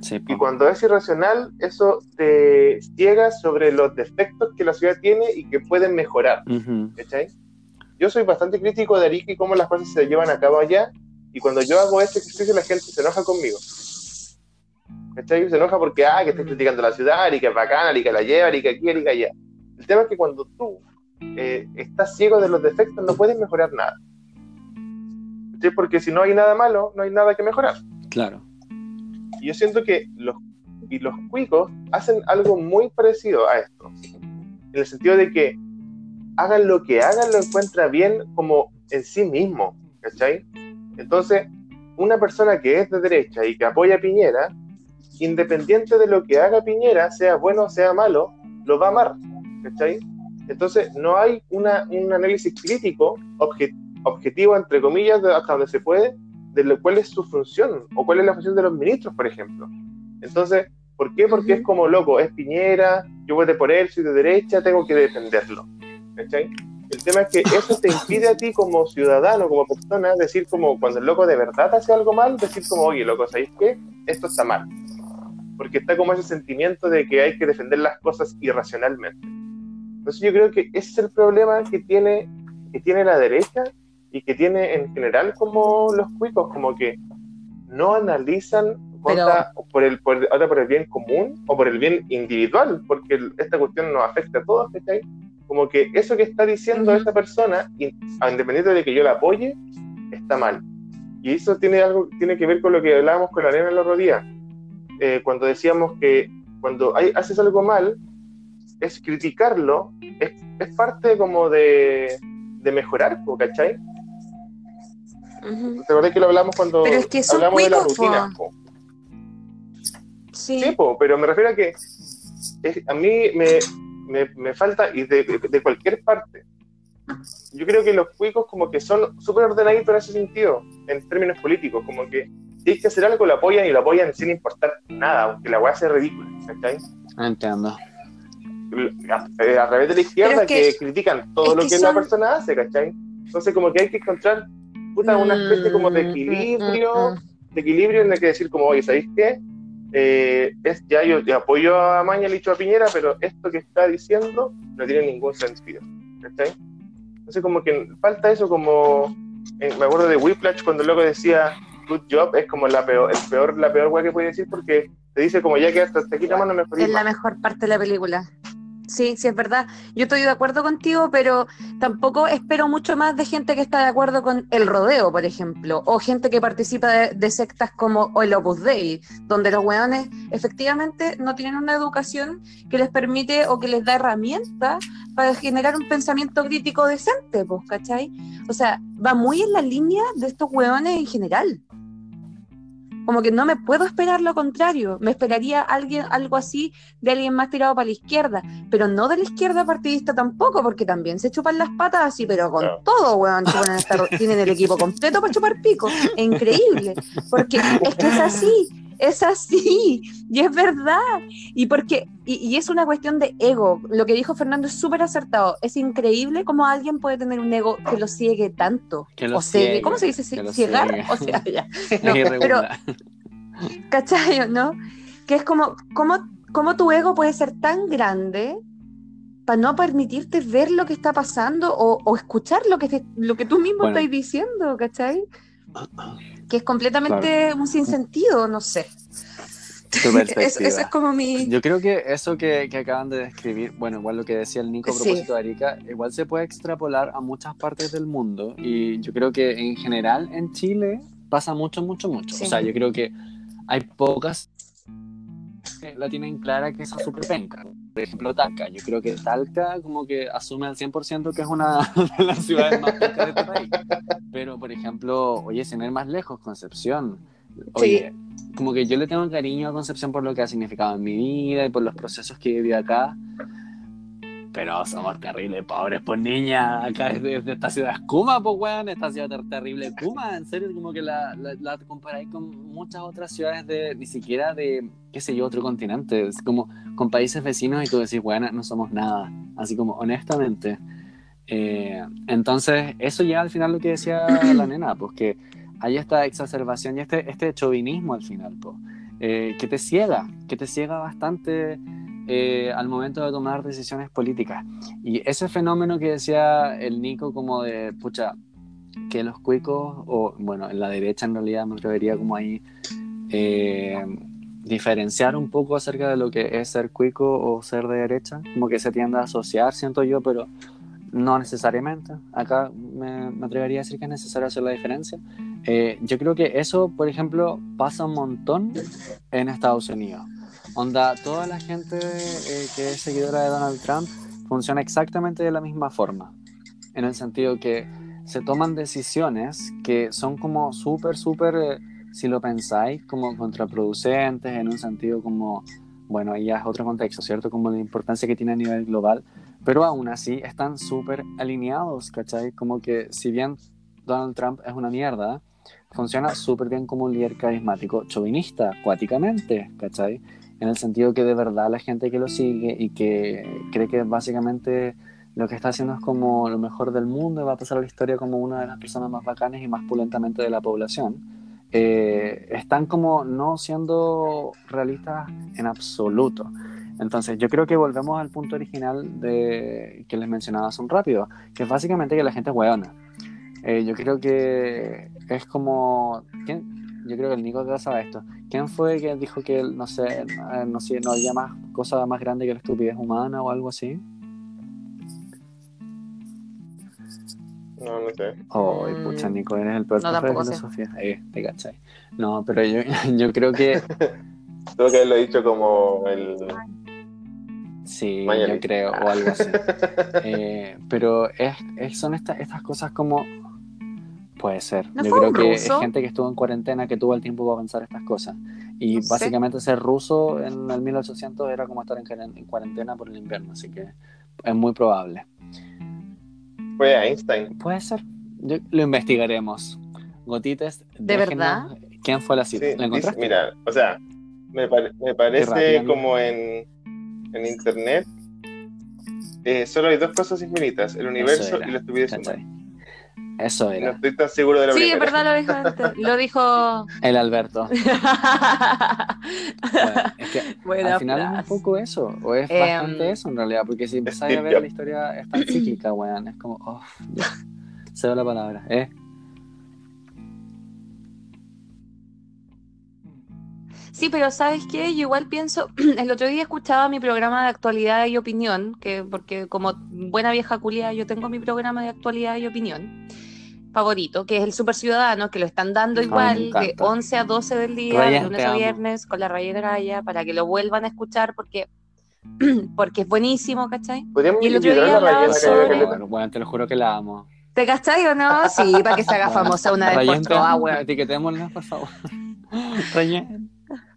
Sí. Y cuando es irracional, eso te ciega sobre los defectos que la ciudad tiene y que pueden mejorar. Ujú. ¿cachai? Yo soy bastante crítico de Arica y cómo las cosas se llevan a cabo allá. Y cuando yo hago ese ejercicio, la gente se enoja conmigo. ¿Cachai? Se enoja porque, ah, que estás criticando la ciudad, Arica es bacana, Arica la lleva, Arica aquí, Arica allá. El tema es que cuando tú eh, estás ciego de los defectos, no puedes mejorar nada. ¿Cachai? Porque si no hay nada malo, no hay nada que mejorar. Claro. Y yo siento que los, y los cuicos hacen algo muy parecido a esto. En el sentido de que hagan lo que hagan, lo encuentra bien como en sí mismo. ¿Cachai? Entonces, una persona que es de derecha y que apoya a Piñera, independiente de lo que haga Piñera, sea bueno o sea malo, lo va a amar. ¿Cachai? Entonces, no hay una, un análisis crítico, obje- objetivo, entre comillas, de- hasta donde se puede, de lo, cuál es su función o cuál es la función de los ministros, por ejemplo. Entonces, ¿por qué? Porque es como loco, es Piñera, yo voté por él, soy de derecha, tengo que defenderlo. ¿Cachai? El tema es que eso te impide a ti como ciudadano, como persona, decir como cuando el loco de verdad hace algo mal, decir como, oye, loco, ¿sabéis qué? Esto está mal. Porque está como ese sentimiento de que hay que defender las cosas irracionalmente. Entonces yo creo que ese es el problema que tiene, que tiene la derecha y que tiene en general como los cuicos, como que no analizan Pero- por el, por, ahora por el bien común o por el bien individual, porque el- esta cuestión nos afecta a todos, ¿cachai? Como que eso que está diciendo Ujú. esa persona, in- independiente de que yo la apoye, está mal. Y eso tiene algo, tiene que ver con lo que hablábamos con la arena el otro día, eh, cuando decíamos que cuando hay, haces algo mal, es criticarlo, es, es parte como de, de mejorar, ¿cachai? Ujú. ¿Te acordás que lo hablamos cuando Pero es que son hablamos de rutinas? po? Sí. Sí, po, pero me refiero a que es- a mí me, me, me falta, y de, de cualquier parte, yo creo que los cuicos como que son súper ordenaditos en ese sentido, en términos políticos, como que hay que hacer algo, lo apoyan y lo apoyan sin importar nada, aunque la weá sea ridícula, ¿cachai? Entiendo. A, eh, a través de la izquierda es que, que- critican todo es lo que que son- la persona hace, ¿cachai? Entonces como que hay que encontrar puta, una especie como de Mm, equilibrio, mm, mm, de equilibrio en el que decir como, oye, ¿sabéis qué? Eh, es, ya yo, yo apoyo a Maña, le he dicho a Piñera, pero esto que está diciendo no tiene ningún sentido. ¿Cachai? Entonces como que falta eso como... eh, me acuerdo de Whiplash cuando el loco decía good job, es como la peor, el peor, la peor weá que puede decir porque te dice como ya que hasta aquí nomás no me Es la mejor parte de la película. Sí, sí, es verdad. Yo estoy de acuerdo contigo, pero tampoco espero mucho más de gente que está de acuerdo con el rodeo, por ejemplo, o gente que participa de, de sectas como el Opus Dei, donde los weones efectivamente no tienen una educación que les permite o que les da herramientas para generar un pensamiento crítico decente, pues, ¿cachai? O sea, va muy en la línea de estos weones en general. Como que no me puedo esperar lo contrario. Me esperaría alguien, algo así de alguien más tirado para la izquierda, pero no de la izquierda partidista tampoco, porque también se chupan las patas así, pero con todo, weón. tienen el equipo completo para chupar pico. Es increíble, porque es que es así, es así, y es verdad. Y porque, y, y es una cuestión de ego. Lo que dijo Fernando es súper acertado. Es increíble cómo alguien puede tener un ego que lo ciegue tanto. Que lo o ciegue. ciegue, ¿Cómo se dice? ¿Ciegar? ciegue. O sea, ya. Es No, pero. ¿Cachai? ¿No? Que es como, ¿cómo, cómo tu ego puede ser tan grande para no permitirte ver lo que está pasando o, o escuchar lo que, te- lo que tú mismo Bueno. estás diciendo, ¿cachai? Que es completamente un sinsentido, no sé. Eso es como mi... Yo creo que eso que, que acaban de describir, bueno, igual lo que decía el Nico a Sí. propósito de Arica, igual se puede extrapolar a muchas partes del mundo y yo creo que en general en Chile pasa mucho, mucho, mucho. Sí. O sea, yo creo que hay pocas que la tienen clara que es súper penca. Por ejemplo, Talca. Yo creo que Talca como que asume al 100% que es una de las ciudades más pencas de este país. Pero, por ejemplo, oye, sin ir más lejos, Concepción. Oye, como que yo le tengo cariño a Concepción por lo que ha significado en mi vida y por los procesos que he vivido acá. Pero somos terribles, pobres, pues niña, acá desde de esta ciudad es Kuma, pues weón, esta ciudad ter- terrible Kuma, en serio, como que la, la, la comparáis con muchas otras ciudades de, ni siquiera de, qué sé yo, otro continente, es como con países vecinos y tú decís, bueno, no somos nada, así como honestamente. Eh, entonces, eso ya al final lo que decía la nena, pues que hay esta exacerbación y este, este chauvinismo al final, pues, eh, que te ciega, que te ciega bastante eh, al momento de tomar decisiones políticas. Y ese fenómeno que decía el Nico como de, pucha, que los cuicos, o bueno, en la derecha en realidad me atrevería como ahí eh, diferenciar un poco acerca de lo que es ser cuico o ser de derecha, como que se tiende a asociar, siento yo, pero no necesariamente. Acá me, me atrevería a decir que es necesario hacer la diferencia. Eh, yo creo que eso, por ejemplo, pasa un montón en Estados Unidos. Onda, toda la gente eh, que es seguidora de Donald Trump funciona exactamente de la misma forma. En el sentido que se toman decisiones que son como súper, súper, eh, si lo pensáis, como contraproducentes, en un sentido como, bueno, ya es otro contexto, ¿cierto? Como la importancia que tiene a nivel global, pero aún así están súper alineados, ¿cachai? Como que si bien Donald Trump es una mierda, funciona súper bien como un líder carismático, chauvinista, cuáticamente, ¿cachai? En el sentido que de verdad la gente que lo sigue y que cree que básicamente lo que está haciendo es como lo mejor del mundo y va a pasar a la historia como una de las personas más bacanas y más pulentamente de la población, eh, están como no siendo realistas en absoluto. Entonces, yo creo que volvemos al punto original de que les mencionaba hace un rápido, que es básicamente que la gente es hueona. Eh, yo creo que es como. ¿quién? Yo creo que el Nico ya sabe esto. ¿Quién fue que dijo que, no sé, eh, no, sé, no había más cosa más grande que la estupidez humana o algo así? No, no sé. Ay, Mm. pucha, Nico, eres el peor No, de filosofía. Eh, te cachai. No, pero yo, yo creo que Tengo que haberlo dicho como el. sí, Mañana. yo creo, o algo así. Eh, pero es, es- son estas estas cosas como. Puede ser. ¿No yo fue creo un que es gente que estuvo en cuarentena que tuvo el tiempo para pensar estas cosas. Y No sé. básicamente ser ruso en el 1800 era como estar en, cuaren- en cuarentena por el invierno, así que es muy probable. Fue Einstein. Puede ser. Yo- lo investigaremos. Gotites, ¿De déjenos- ¿Quién fue la Sí, cita? ¿La dice- encontraste? mira, o sea, me, pare- me parece como en, en internet. eh, solo hay dos cosas infinitas: el universo y la estupidez humana. Eso No era. estoy tan seguro de la Sí, es primera. verdad, lo dijo antes. Lo dijo. El Alberto. Bueno, es que Buena al final es un poco eso, o es Em, bastante eso en realidad, porque si empezáis a ver la historia es tan cíclica, weón, es como, oh, ya, se la palabra, ¿eh? Sí, pero ¿sabes qué? Yo igual pienso, el otro día escuchaba mi programa de actualidad y opinión, que porque como buena vieja culia yo tengo mi programa de actualidad y opinión favorito, que es el Super Ciudadano, que lo están dando Ay, me igual de encanta. 11 a 12 del día, Raya, de lunes a viernes, con la Raya de Raya, para que lo vuelvan a escuchar porque, porque es buenísimo, ¿cachai? Podríamos Y el otro día la que había sobre-. Bueno, weón, te lo juro que la amo. ¿Te cachai o no? Sí, para que se haga Bueno, famosa una vez por todas, etiquetémosla, por favor. Rayen.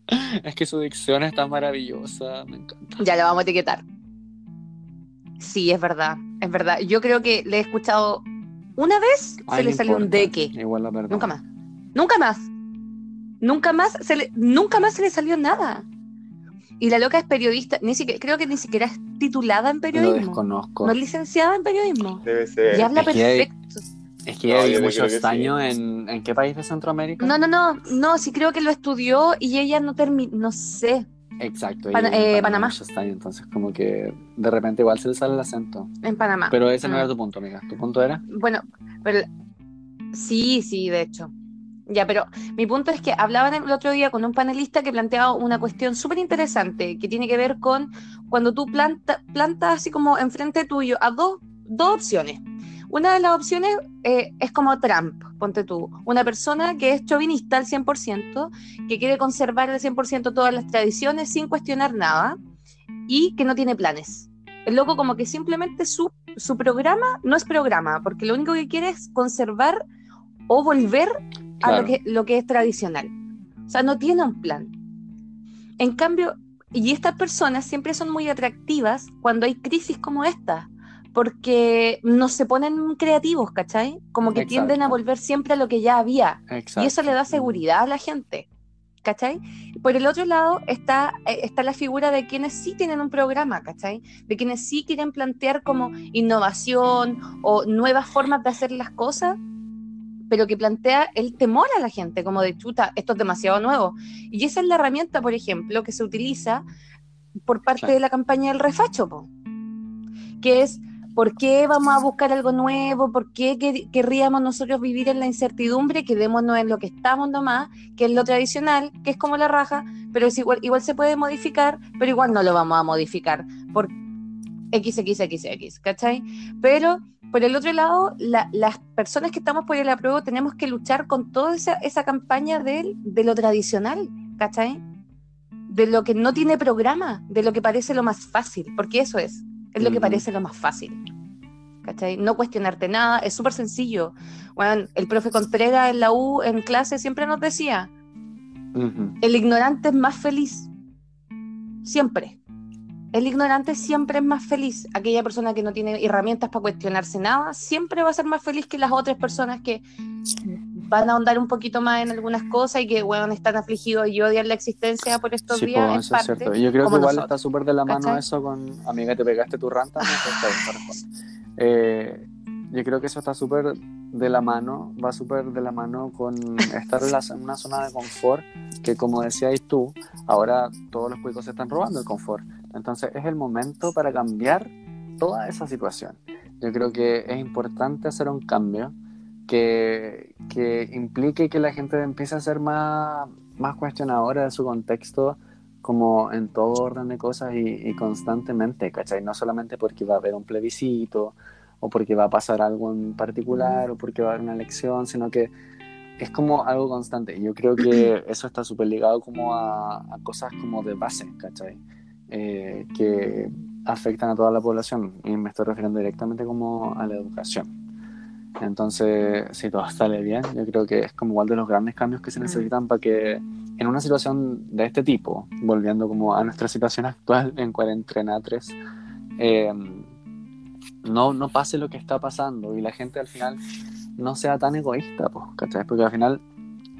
Es que su dicción está maravillosa, me encanta. Ya lo vamos a etiquetar. Sí, es verdad, es verdad. Yo creo que le he escuchado una vez, se le salió un importa, deque. Igual la verdad. Nunca más. Nunca más. Nunca más se le, nunca más se le salió nada. Y la loca es periodista, ni siquiera, creo que ni siquiera es titulada en Lo periodismo. desconozco. No es licenciada en periodismo. Debe ser. Y habla Es perfecto. Es que No, no creo muchos que sí. en, ¿en qué país de Centroamérica? No, no, no, no, sí creo que lo estudió y ella no terminó, no sé, Exacto, en eh, Panamá. años, entonces como que de repente igual se le sale el acento. en Panamá. Pero ese no Mm. era tu punto, amiga. ¿Tu punto era? Bueno, pero sí, sí, de hecho. Ya, pero mi punto es que hablaban el otro día con un panelista que planteaba una cuestión súper interesante que tiene que ver con cuando tú planta, plantas así como enfrente tuyo a dos, dos opciones. Una de las opciones eh, es como Trump, ponte tú, una persona que es chauvinista al 100%, que quiere conservar al 100% todas las tradiciones sin cuestionar nada y que no tiene planes. El loco como que simplemente su, su programa no es programa, porque lo único que quiere es conservar o volver a Claro. lo que, lo que es tradicional. O sea, no tiene un plan. En cambio, y estas personas siempre son muy atractivas cuando hay crisis como esta, porque no se ponen creativos, ¿cachai? Como que tienden a Exacto. volver siempre a lo que ya había. Exacto. Y eso le da seguridad a la gente. ¿Cachai? Por el otro lado está, eh, está la figura de quienes sí tienen un programa, ¿cachai? De quienes sí quieren plantear como innovación o nuevas formas de hacer las cosas, pero que plantea el temor a la gente, como de chuta, esto es demasiado nuevo. Y esa es la herramienta, por ejemplo, que se utiliza por parte Claro. de la campaña del refacho, po, que es ¿Por qué vamos a buscar algo nuevo? ¿Por qué quer- querríamos nosotros vivir en la incertidumbre? Quedémonos en lo que estamos nomás, que es lo tradicional, que es como la raja, pero igual, se puede modificar, pero igual no lo vamos a modificar por XXXX, ¿cachai? Pero por el otro lado, la- las personas que estamos por el apruebo tenemos que luchar con toda esa, campaña del- de, lo tradicional, ¿cachai? De lo que no tiene programa, de lo que parece lo más fácil, porque eso es, es lo que parece lo más fácil. ¿Cachai? No cuestionarte nada, es súper sencillo. Bueno, el profe Contreras en la U, en clase, siempre nos decía, el ignorante es más feliz. Siempre. El ignorante siempre es más feliz. Aquella persona que no tiene herramientas para cuestionarse nada, siempre va a ser más feliz que las otras personas que van a ahondar un poquito más en algunas cosas y que, bueno, están afligidos y odian la existencia por estos Sí, días. po, en eso es parte, cierto. Yo creo que igual nosotros. está súper de la mano ¿Cachai? eso con amiga, te pegaste tu ranta. Eh, yo creo que eso está súper de la mano, va súper de la mano con estar en, la- en una zona de confort que como decías tú, ahora todos los cuicos se están robando el confort. Entonces es el momento para cambiar toda esa situación. Yo creo que es importante hacer un cambio que, que implique que la gente empiece a ser más, más cuestionadora de su contexto como en todo orden de cosas y, y constantemente, ¿cachai? No solamente porque va a haber un plebiscito o porque va a pasar algo en particular o porque va a haber una elección, sino que es como algo constante. Yo creo que eso está súper ligado como a, a cosas como de base, ¿cachai? Eh, que afectan a toda la población y me estoy refiriendo directamente como a la educación. Entonces, si todo sale bien, yo creo que es como igual de los grandes cambios que se necesitan para que en una situación de este tipo, volviendo como a nuestra situación actual en cuarentena 3, eh, no, no pase lo que está pasando y la gente al final no sea tan egoísta, pues, ¿cachai? Porque al final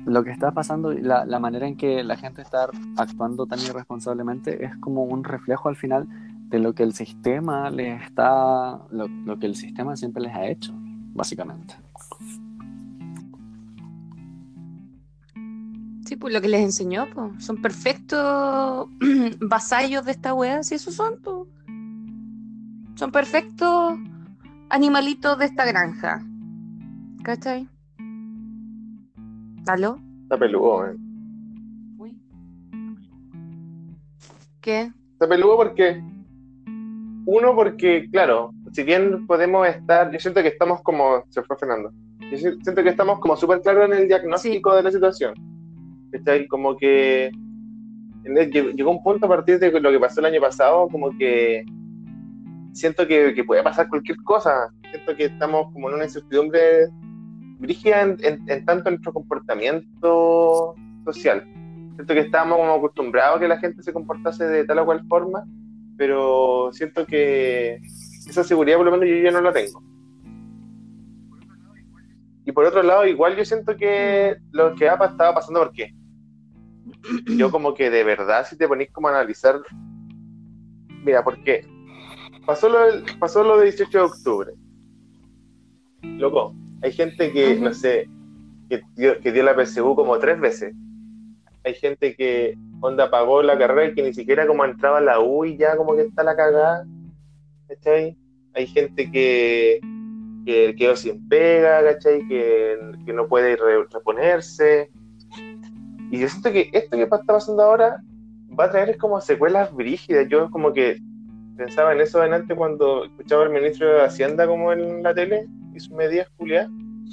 lo que está pasando y la, la manera en que la gente está actuando tan irresponsablemente es como un reflejo al final de lo que el sistema les está, lo, lo que el sistema siempre les ha hecho, básicamente. Sí, pues lo que les enseñó, pues. Son perfectos vasallos de esta wea, si esos son, pues. Son perfectos animalitos de esta granja. ¿Cachai? ¿Aló? Está peludo, eh. Uy. ¿Qué? Está peludo porque. Uno, porque, claro, si bien podemos estar. Yo siento que estamos como. Se fue Fernando. Yo si- siento que estamos como súper claros en el diagnóstico de la situación. ¿Cachai? Como que. llegó un punto a partir de lo que pasó el año pasado, como que. Siento que, que puede pasar cualquier cosa. Siento que estamos como en una incertidumbre brígida en, en- en tanto nuestro comportamiento social. Siento que estábamos como acostumbrados a que la gente se comportase de tal o cual forma, pero siento que esa seguridad por lo menos yo ya no la tengo. Y por otro lado, igual yo siento que lo que ha pa- estaba pasando, ¿por qué? Yo como que de verdad, si te ponís como a analizar, mira, ¿por qué? Pasó lo, del- pasó lo del 18 de octubre. Loco, hay gente que, no sé, que dio, que dio la PSU como tres veces. Hay gente que, onda, pagó la carrera y que ni siquiera como entraba a la U y ya como que está la cagada. ¿Cachai? Hay gente que, que quedó sin pega, ¿cachai? Que, que no puede re- reponerse. Y yo siento que esto que está pasando ahora va a traer como secuelas brígidas. Yo como que pensaba en eso delante cuando escuchaba al ministro de Hacienda como en la tele y sus medidas Julián.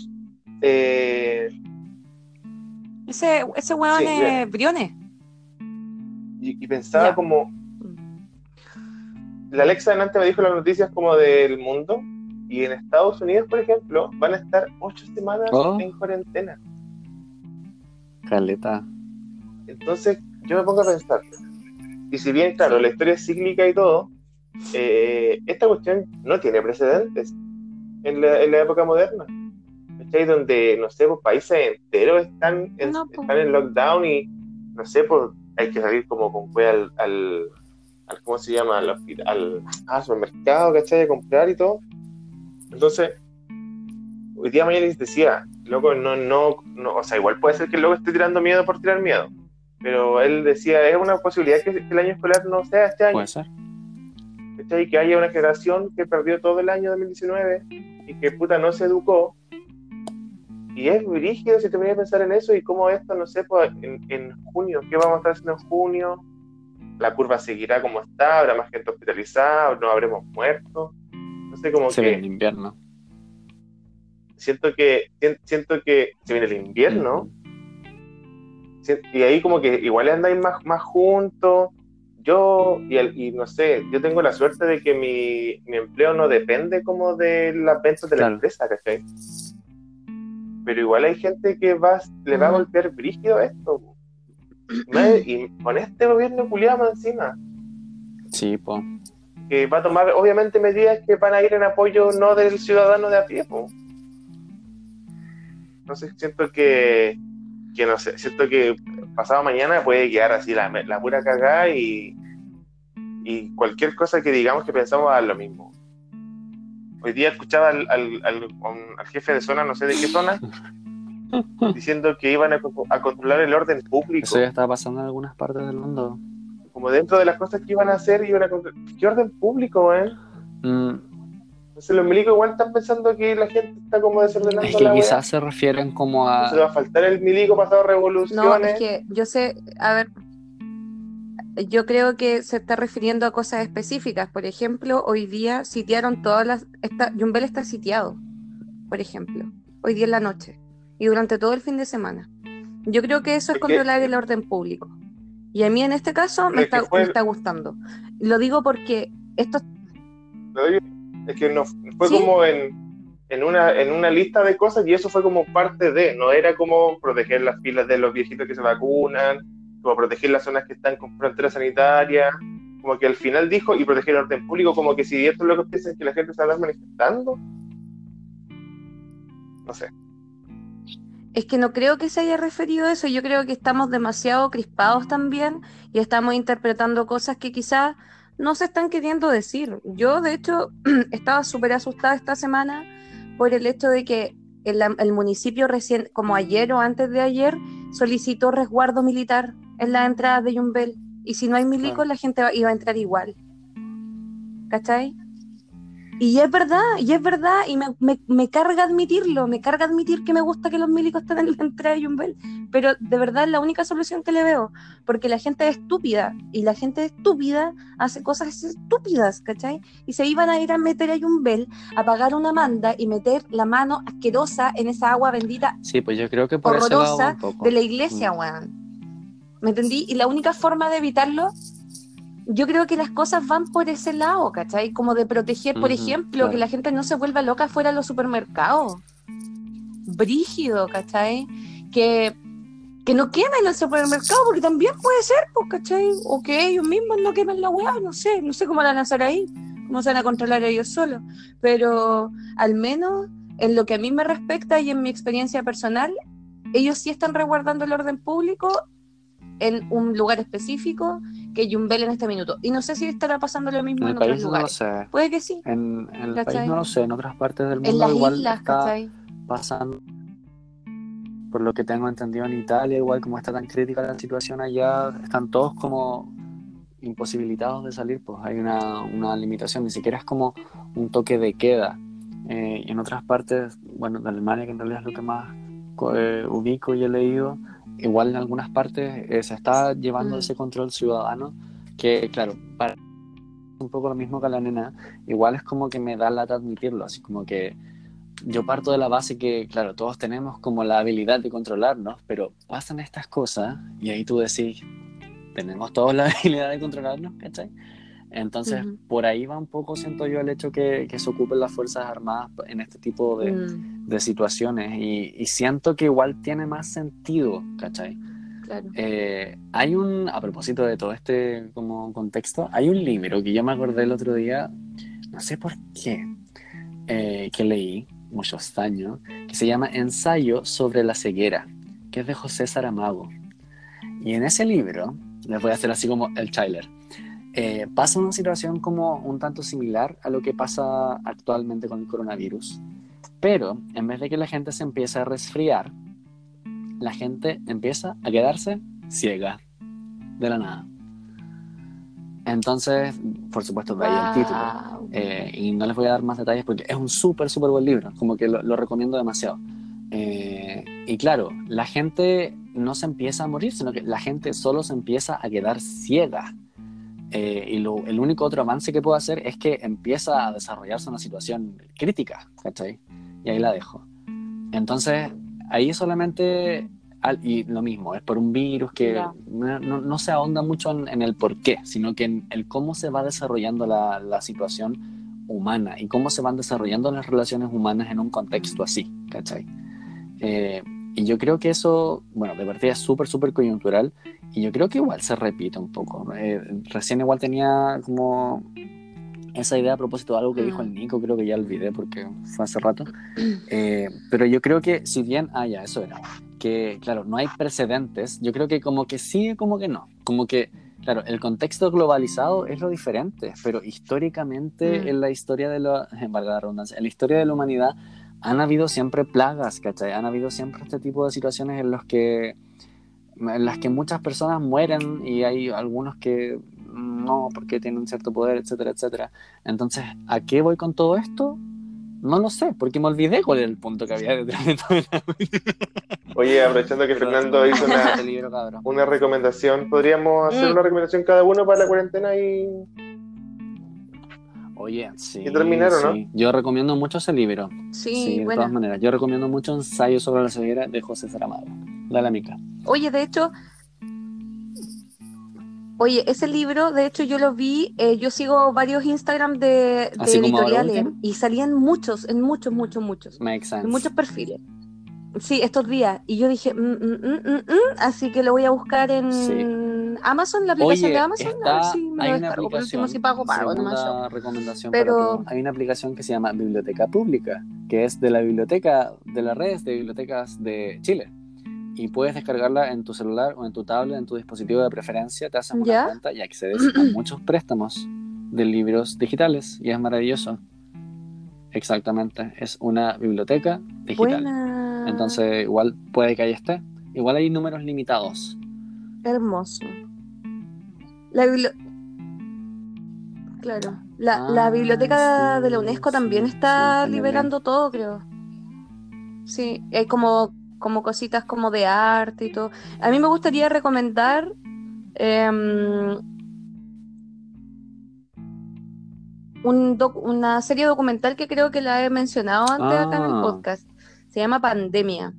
Eh, Ese, ese weón Sí, es Briones. y, y pensaba Ya. como la Alexa delante me dijo las noticias como del mundo y en Estados Unidos por ejemplo van a estar ocho semanas Oh. en cuarentena Caleta. entonces yo me pongo a pensar y si bien, claro, la historia es cíclica y todo, eh, esta cuestión no tiene precedentes en la, en la época moderna. ¿Cachai? Donde, no sé, pues países enteros están en, No, pues. están en lockdown y, no sé, pues hay que salir como con fue al, al, al- ¿cómo se llama? Al, al, al supermercado, ¿cachai? A comprar y todo. Entonces, hoy día Mañanis decía, loco, no, no, no, o sea, igual puede ser que el loco esté tirando miedo por tirar miedo, pero él decía, es una posibilidad que, que el año escolar no sea este año, Puede ser. ¿cachai? Que haya una generación que perdió todo el año 2019 y que puta no se educó. Y es rígido si te voy a pensar en eso y cómo esto, no sé, pues, en, en junio, ¿qué vamos a estar haciendo en junio? La curva seguirá como está, habrá más gente hospitalizada, no habremos muerto. No sé, como Se que ve el invierno. siento que sien- siento que se viene el invierno y ahí como que igual andáis más, más juntos yo y, el- y no sé yo tengo la suerte de que mi, mi empleo no depende como de las ventas de la empresa ¿cachai? pero igual hay gente que va le va a golpear brígido esto y con este gobierno culiado encima Sí, pues. que va a tomar obviamente medidas que van a ir en apoyo no del ciudadano de a pie. po. Entonces siento que, que no sé, siento que pasado mañana puede quedar así la, la pura cagada y, y cualquier cosa que digamos que pensamos a lo mismo. Hoy día escuchaba al, al, al- un- al jefe de zona, no sé de qué zona, diciendo que iban a, co- a controlar el orden público. Eso ya está pasando en algunas partes del mundo. Como dentro de las cosas que iban a hacer, iban a controlar. ¿Qué orden público, eh? Mm, Entonces los milicos igual están pensando que la gente está como desordenando es que la quizás se refieren como a. Se va a faltar el milico pasado No, revoluciones. es que yo sé, a ver, yo creo que se está refiriendo a cosas específicas. Por ejemplo, hoy día sitiaron todas las. Está, Yumbel está sitiado, por ejemplo, hoy día en la noche y durante todo el fin de semana. Yo creo que eso es controlar el orden público. Y a mí en este caso me Es está, fue- me está gustando. Lo digo porque esto Es que no fue ¿Sí? como en, en, una, en una lista de cosas y eso fue como parte de, no era como proteger las filas de los viejitos que se vacunan, como proteger las zonas que están con frontera sanitaria, como que al final dijo y proteger el orden público, como que si esto es lo que piensan que la gente se estar manifestando. No sé. Es que no creo que se haya referido a eso, yo creo que estamos demasiado crispados también y estamos interpretando cosas que quizás no se están queriendo decir. Yo, de hecho, estaba súper asustada esta semana por el hecho de que el, el municipio recién, como ayer o antes de ayer, solicitó resguardo militar en las entradas de Yumbel. Y si no hay milicos, la gente va- iba a entrar igual. ¿Cachai? Y es verdad, y es verdad, y me, me- me carga admitirlo, me carga admitir que me gusta que los milicos estén en la entrada de Yumbel, pero de verdad es la única solución que le veo, porque la gente es estúpida, y la gente estúpida hace cosas estúpidas, ¿cachai? Y se iban a ir a meter a Yumbel, a pagar una manda y meter la mano asquerosa en esa agua bendita Sí, pues yo creo que por horrorosa de la iglesia, Mm. weón. ¿Me entendí? Y la única forma de evitarlo, yo creo que las cosas van por ese lado, ¿cachai? Como de proteger, por ejemplo, claro. que la gente no se vuelva loca fuera de los supermercados. Brígido, ¿cachai? Que, que no quemen el supermercado, porque también puede ser, pues, ¿cachai? O que ellos mismos no quemen la weá, no sé, no sé cómo la van a hacer ahí, cómo se van a controlar ellos solos. Pero al menos en lo que a mí me respecta y en mi experiencia personal, ellos sí están resguardando el orden público en un lugar específico que Yumbel en este minuto. Y no sé si estará pasando lo En mismo en, el otros país no lo lugares. sé. Puede que sí. En, en el ¿Cachai? país no lo sé. En otras partes del mundo En las igual islas, está ¿cachai? pasando. Por lo que tengo entendido en Italia, igual como está tan crítica la situación allá, están todos como imposibilitados de salir, pues hay una, una limitación, ni siquiera es como un toque de queda. Eh, y en otras partes, bueno, de Alemania, que en realidad es lo que más eh, ubico y he leído, igual en algunas partes eh, se está llevando Mm. ese control ciudadano, que claro, para un poco lo mismo que a la nena, igual es como que me da lata admitirlo, así como que yo parto de la base que, claro, todos tenemos como la habilidad de controlarnos, pero pasan estas cosas y ahí tú decís, tenemos todos la habilidad de controlarnos, ¿cachai? Entonces, por ahí va un poco, siento yo, el hecho que, que se ocupen las Fuerzas Armadas en este tipo de, Mm, de situaciones y, y siento que igual tiene más sentido, ¿cachai? Claro. Eh, hay un, a propósito de todo este como contexto, hay un libro que yo me acordé el otro día, no sé por qué, eh, que leí muchos años, que se llama Ensayo sobre la ceguera, que es de José Saramago. Y en ese libro, les voy a hacer así como el trailer, eh, pasa una situación como un tanto similar a lo que pasa actualmente con el coronavirus, pero en vez de que la gente se empiece a resfriar, la gente empieza a quedarse ciega de la nada. Entonces, por supuesto, de ahí el título. Wow. Eh, y no les voy a dar más detalles porque es un súper, súper buen libro. Como que lo, lo recomiendo demasiado. Eh, y claro, la gente no se empieza a morir, sino que la gente solo se empieza a quedar ciega. Eh, y lo- el único otro avance que puedo hacer es que empieza a desarrollarse una situación crítica, ¿cachai? Y ahí la dejo. Entonces, ahí solamente, al- y lo mismo, es por un virus que no, no- no se ahonda mucho en, en el por qué, sino que en el cómo se va desarrollando la, la situación humana y cómo se van desarrollando las relaciones humanas en un contexto así, ¿cachai? Eh, y yo creo que eso, bueno, de partida es súper, súper coyuntural y yo creo que igual se repite un poco. Eh, recién igual tenía como esa idea a propósito de algo que dijo el Nico, creo que ya olvidé porque fue hace rato. Eh, pero yo creo que si bien, ah, ya, eso era, que claro, no hay precedentes, yo creo que como que sí, como que no, como que, claro, el contexto globalizado es lo diferente, pero históricamente Mm. en la historia de la, valga la redundancia, en la historia de la humanidad han habido siempre plagas, ¿cachai? Han habido siempre este tipo de situaciones en los que en las que muchas personas mueren y hay algunos que no, porque tienen cierto poder, etcétera, etcétera. Entonces, ¿a qué voy con todo esto? No lo sé, porque me olvidé cuál era el punto que había detrás de todo. Oye, aprovechando que Pero- Fernando hizo una, libro, una recomendación, podríamos hacer Mm. una recomendación cada uno para la cuarentena y Oye, sí. ¿Y terminaron, no? sí. Yo recomiendo mucho ese libro. Sí, Sí, de bueno. todas maneras. Yo recomiendo mucho Ensayo sobre la ceguera de José Saramago. Dale, Mica. Oye, de hecho, oye, ese libro, de hecho, yo lo vi, eh, yo sigo varios Instagram de, de ¿Así como ahora editoriales y salían muchos, en muchos, muchos, muchos, Makes sense. en muchos perfiles. Sí, estos días. Y yo dije, mm, mm, mm, así que lo voy a buscar en Sí. Amazon, la aplicación Oye, de Amazon, a ver está, si me hay lo descargo. Por último, aplicación, si pago, pago, segunda recomendación Pero- para. Hay una aplicación que se llama Biblioteca Pública, que es de la biblioteca, de las redes de bibliotecas de Chile. Y puedes descargarla en tu celular o en tu tablet, en tu dispositivo de preferencia, te haces una ¿Ya? cuenta y accedes a muchos préstamos de libros digitales. Y es maravilloso. Exactamente, es una biblioteca digital. Buena. Entonces, igual puede que ahí esté. Igual hay números limitados. Hermoso. La Claro. La, la Ah, biblioteca sí, de la UNESCO también está sí, liberando todo, creo. Sí, hay como, como cositas como de arte y todo. A mí me gustaría recomendar em, un doc- una serie documental que creo que la he mencionado antes acá en el Ah. podcast. Se llama Pandemia.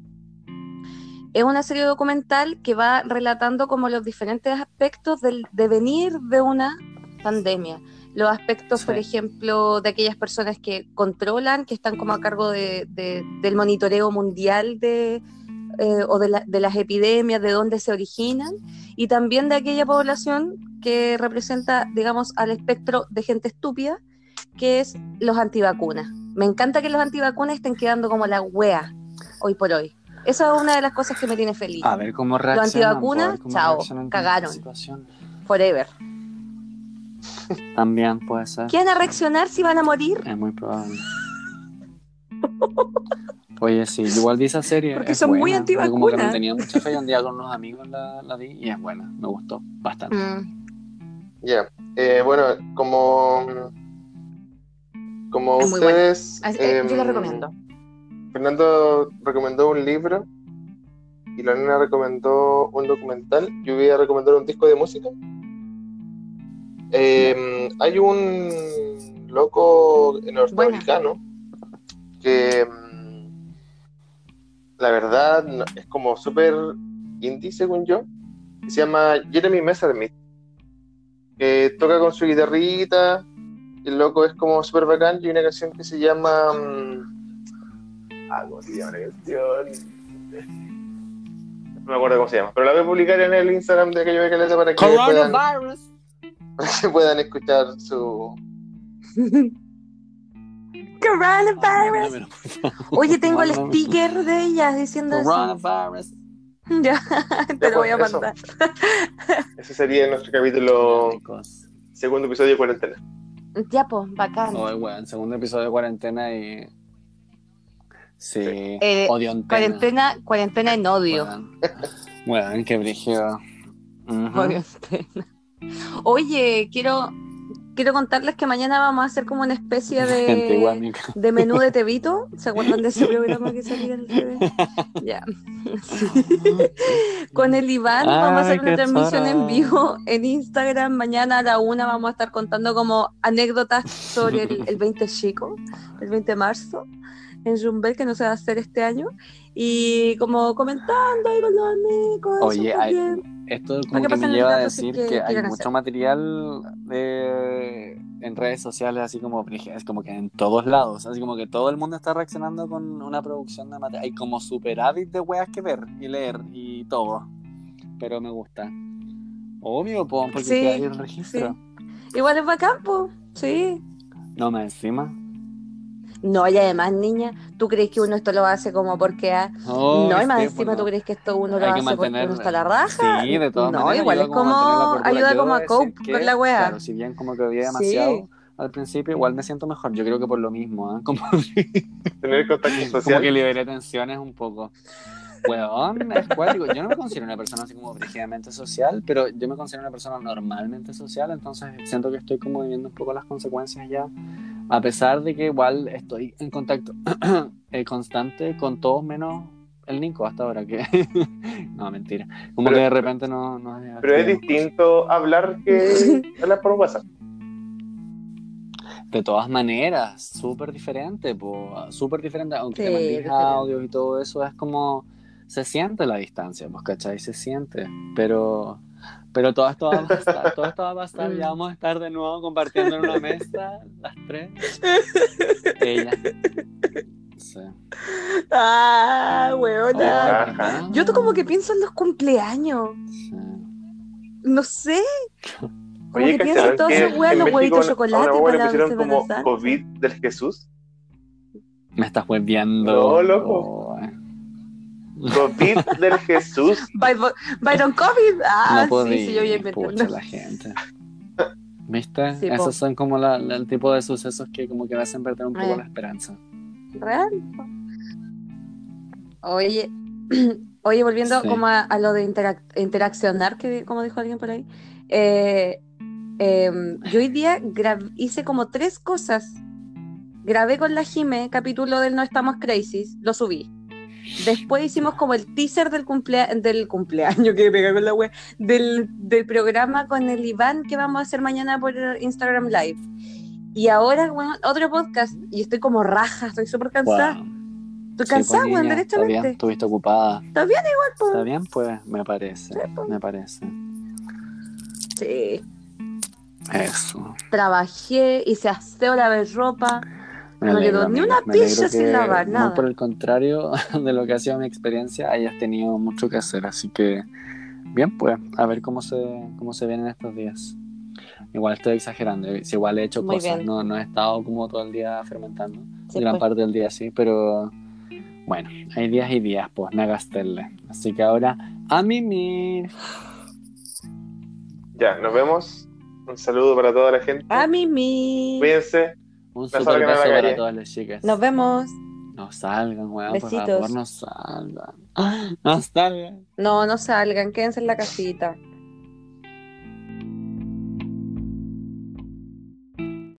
Es una serie documental que va relatando como los diferentes aspectos del devenir de una pandemia. Los aspectos, por Sí. ejemplo, de aquellas personas que controlan, que están como a cargo de- de- del monitoreo mundial de, eh, o de, la- de las epidemias, de dónde se originan, y también de aquella población que representa, digamos, al espectro de gente estúpida, que es los antivacunas. Me encanta que los antivacunas estén quedando como la wea hoy por hoy. Esa es una de las cosas que me tiene feliz. A ver cómo reaccionan. antivacunas, po, a ver cómo chao, reaccionan cagaron. Forever. También puede ser. ¿Qué van a reaccionar si van a morir? Es muy probable. Oye, sí, igual vi esa serie. Porque es son muy. Yo Como que no antivacunas. tenía mucha fe y un día con unos amigos la, la vi y es buena. Me gustó bastante. Mm, ya. Eh, bueno, como como Es muy ustedes, así- eh, yo la em, recomiendo. Fernando recomendó un libro y la nena recomendó un documental. Yo voy a recomendar un disco de música. Eh, hay un loco norteamericano que mm, la verdad es como súper indie según yo. se llama Jeremy Messerschmidt. Que toca con su guitarrita. El loco es como súper bacán. Y hay una canción que se llama. Ah, ¿cómo se llama la canción? No me acuerdo cómo se llama. Pero la voy a publicar en el Instagram de aquello de Caleta para que puedan, Coronavirus. para que puedan escuchar su. Coronavirus. Mándamelo, por favor. Oye, tengo el Mándamelo. sticker de ellas diciendo eso. Coronavirus. Ya, te lo voy a eso. mandar. Ese sería nuestro capítulo, segundo episodio de cuarentena. Ya, pues, bacán. Hoy, weón, segundo episodio de cuarentena y. Sí, Eh, odio antena. Cuarentena, cuarentena en odio. Weón, Weón, qué brígido. Ujú. Cuarentena. Oye, quiero, quiero contarles que mañana vamos a hacer como una especie de, de menú de Tevito. ¿Se acuerdan de ese programa que salía en el TV? Ya. Sí. Con el Iván vamos a hacer una transmisión en vivo en Instagram. Mañana a la una vamos a estar contando como anécdotas sobre el, el 20 chico, el 20 de marzo, en Jumbel, que no se va a hacer este año. Y como comentando ahí con los amigos. Oye, hay-. Esto como que me lleva a decir que que, hay quieran mucho hacer. material de, en redes sociales, así como es como que en todos lados, así como que todo el mundo está reaccionando con una producción de material. Hay como superávit de weas que ver y leer y todo. Pero me gusta. Obvio, po, porque Sí, ahí el registro. Igual es bacán, po. Sí. No me encima. No, y además, niña, ¿tú crees que uno esto lo hace como porque ah, Oh, no, y más sí, encima tú crees que esto uno lo hace porque mantener- uno está a la raja? Sí, de todas no, maneras. igual es ayuda como como ayuda como a cope que, con la wea. Claro, si bien como que había demasiado Sí. al principio, igual me siento mejor. Yo creo que por lo mismo, ¿ah? como, Tener contacto como social. que liberé tensiones un poco. Weón, es cuático. Yo no me considero una persona así como brígidamente social, pero yo me considero una persona normalmente social, entonces siento que estoy como viviendo un poco las consecuencias ya. A pesar de que igual estoy en contacto eh, constante con todos menos el Nico hasta ahora, que no, mentira. Como Pero- que de repente no... no Pero es distinto hablar que hablar por WhatsApp. De todas maneras, súper diferente, po, súper diferente, aunque Sí, te mandes diferente. audios y todo eso, es como, se siente la distancia, pues, ¿cachai? Se siente, pero, pero todo esto va a pasar, todo esto va a pasar, ya Mm. vamos a estar de nuevo compartiendo en una mesa, las tres, ella. Sí. Ah, weona. Ajá. Yo tú como que pienso en los cumpleaños. Sí. No sé. Como Oye, que pienso en ¿cacharon todos esos weas, en los huevitos de chocolate una hueá le para pusieron como? COVID del Jesús? Me estás volviendo. No, loco. COVID del Jesús. By- Byron COVID. Ah, no sí, sí, yo bien pucha, inventando. la gente. ¿Viste? Sí, po. Esos son como la- la- el tipo de sucesos que como que me hacen perder un poco la esperanza. Real. Oye, oye, volviendo Sí. como a, a lo de interac- interaccionar, que como dijo alguien por ahí, eh, eh, yo hoy día hice como tres cosas. Grabé con la Jime capítulo del No Estamos Crazy, lo subí. Después hicimos como el teaser del, cumplea del cumpleaños que pega con la web, del, del programa con el Iván que vamos a hacer mañana por Instagram Live. Y ahora, bueno, otro podcast. Y estoy como raja, estoy súper cansada. Wow. Estoy Sí, cansada, pues, weón, niña, Está bien, estuviste ocupada. Está bien igual, po. Está bien, pues, me parece. Sí, pues. Me parece. Sí. Eso. Trabajé, hice aseo, lavé ropa. Me No alegro, quedó ni una pizza sin que, lavar, muy nada. por el contrario de lo que ha sido mi experiencia, hayas tenido mucho que hacer. Así que, bien, pues, a ver cómo se, cómo se vienen estos días. Igual estoy exagerando. Si igual he hecho Muy cosas, no, no he estado como todo el día fermentando. Sí, gran pues. parte del día sí, pero bueno, hay días y días, pues, me gastéle. Así que ahora, a mimir. Ya, nos vemos. Un saludo para toda la gente. A Mimi. Cuídense. Un No super beso para todas las chicas. Nos vemos. No salgan, weón, por Besitos. favor, no salgan. No salgan. No, no salgan, quédense en la casita.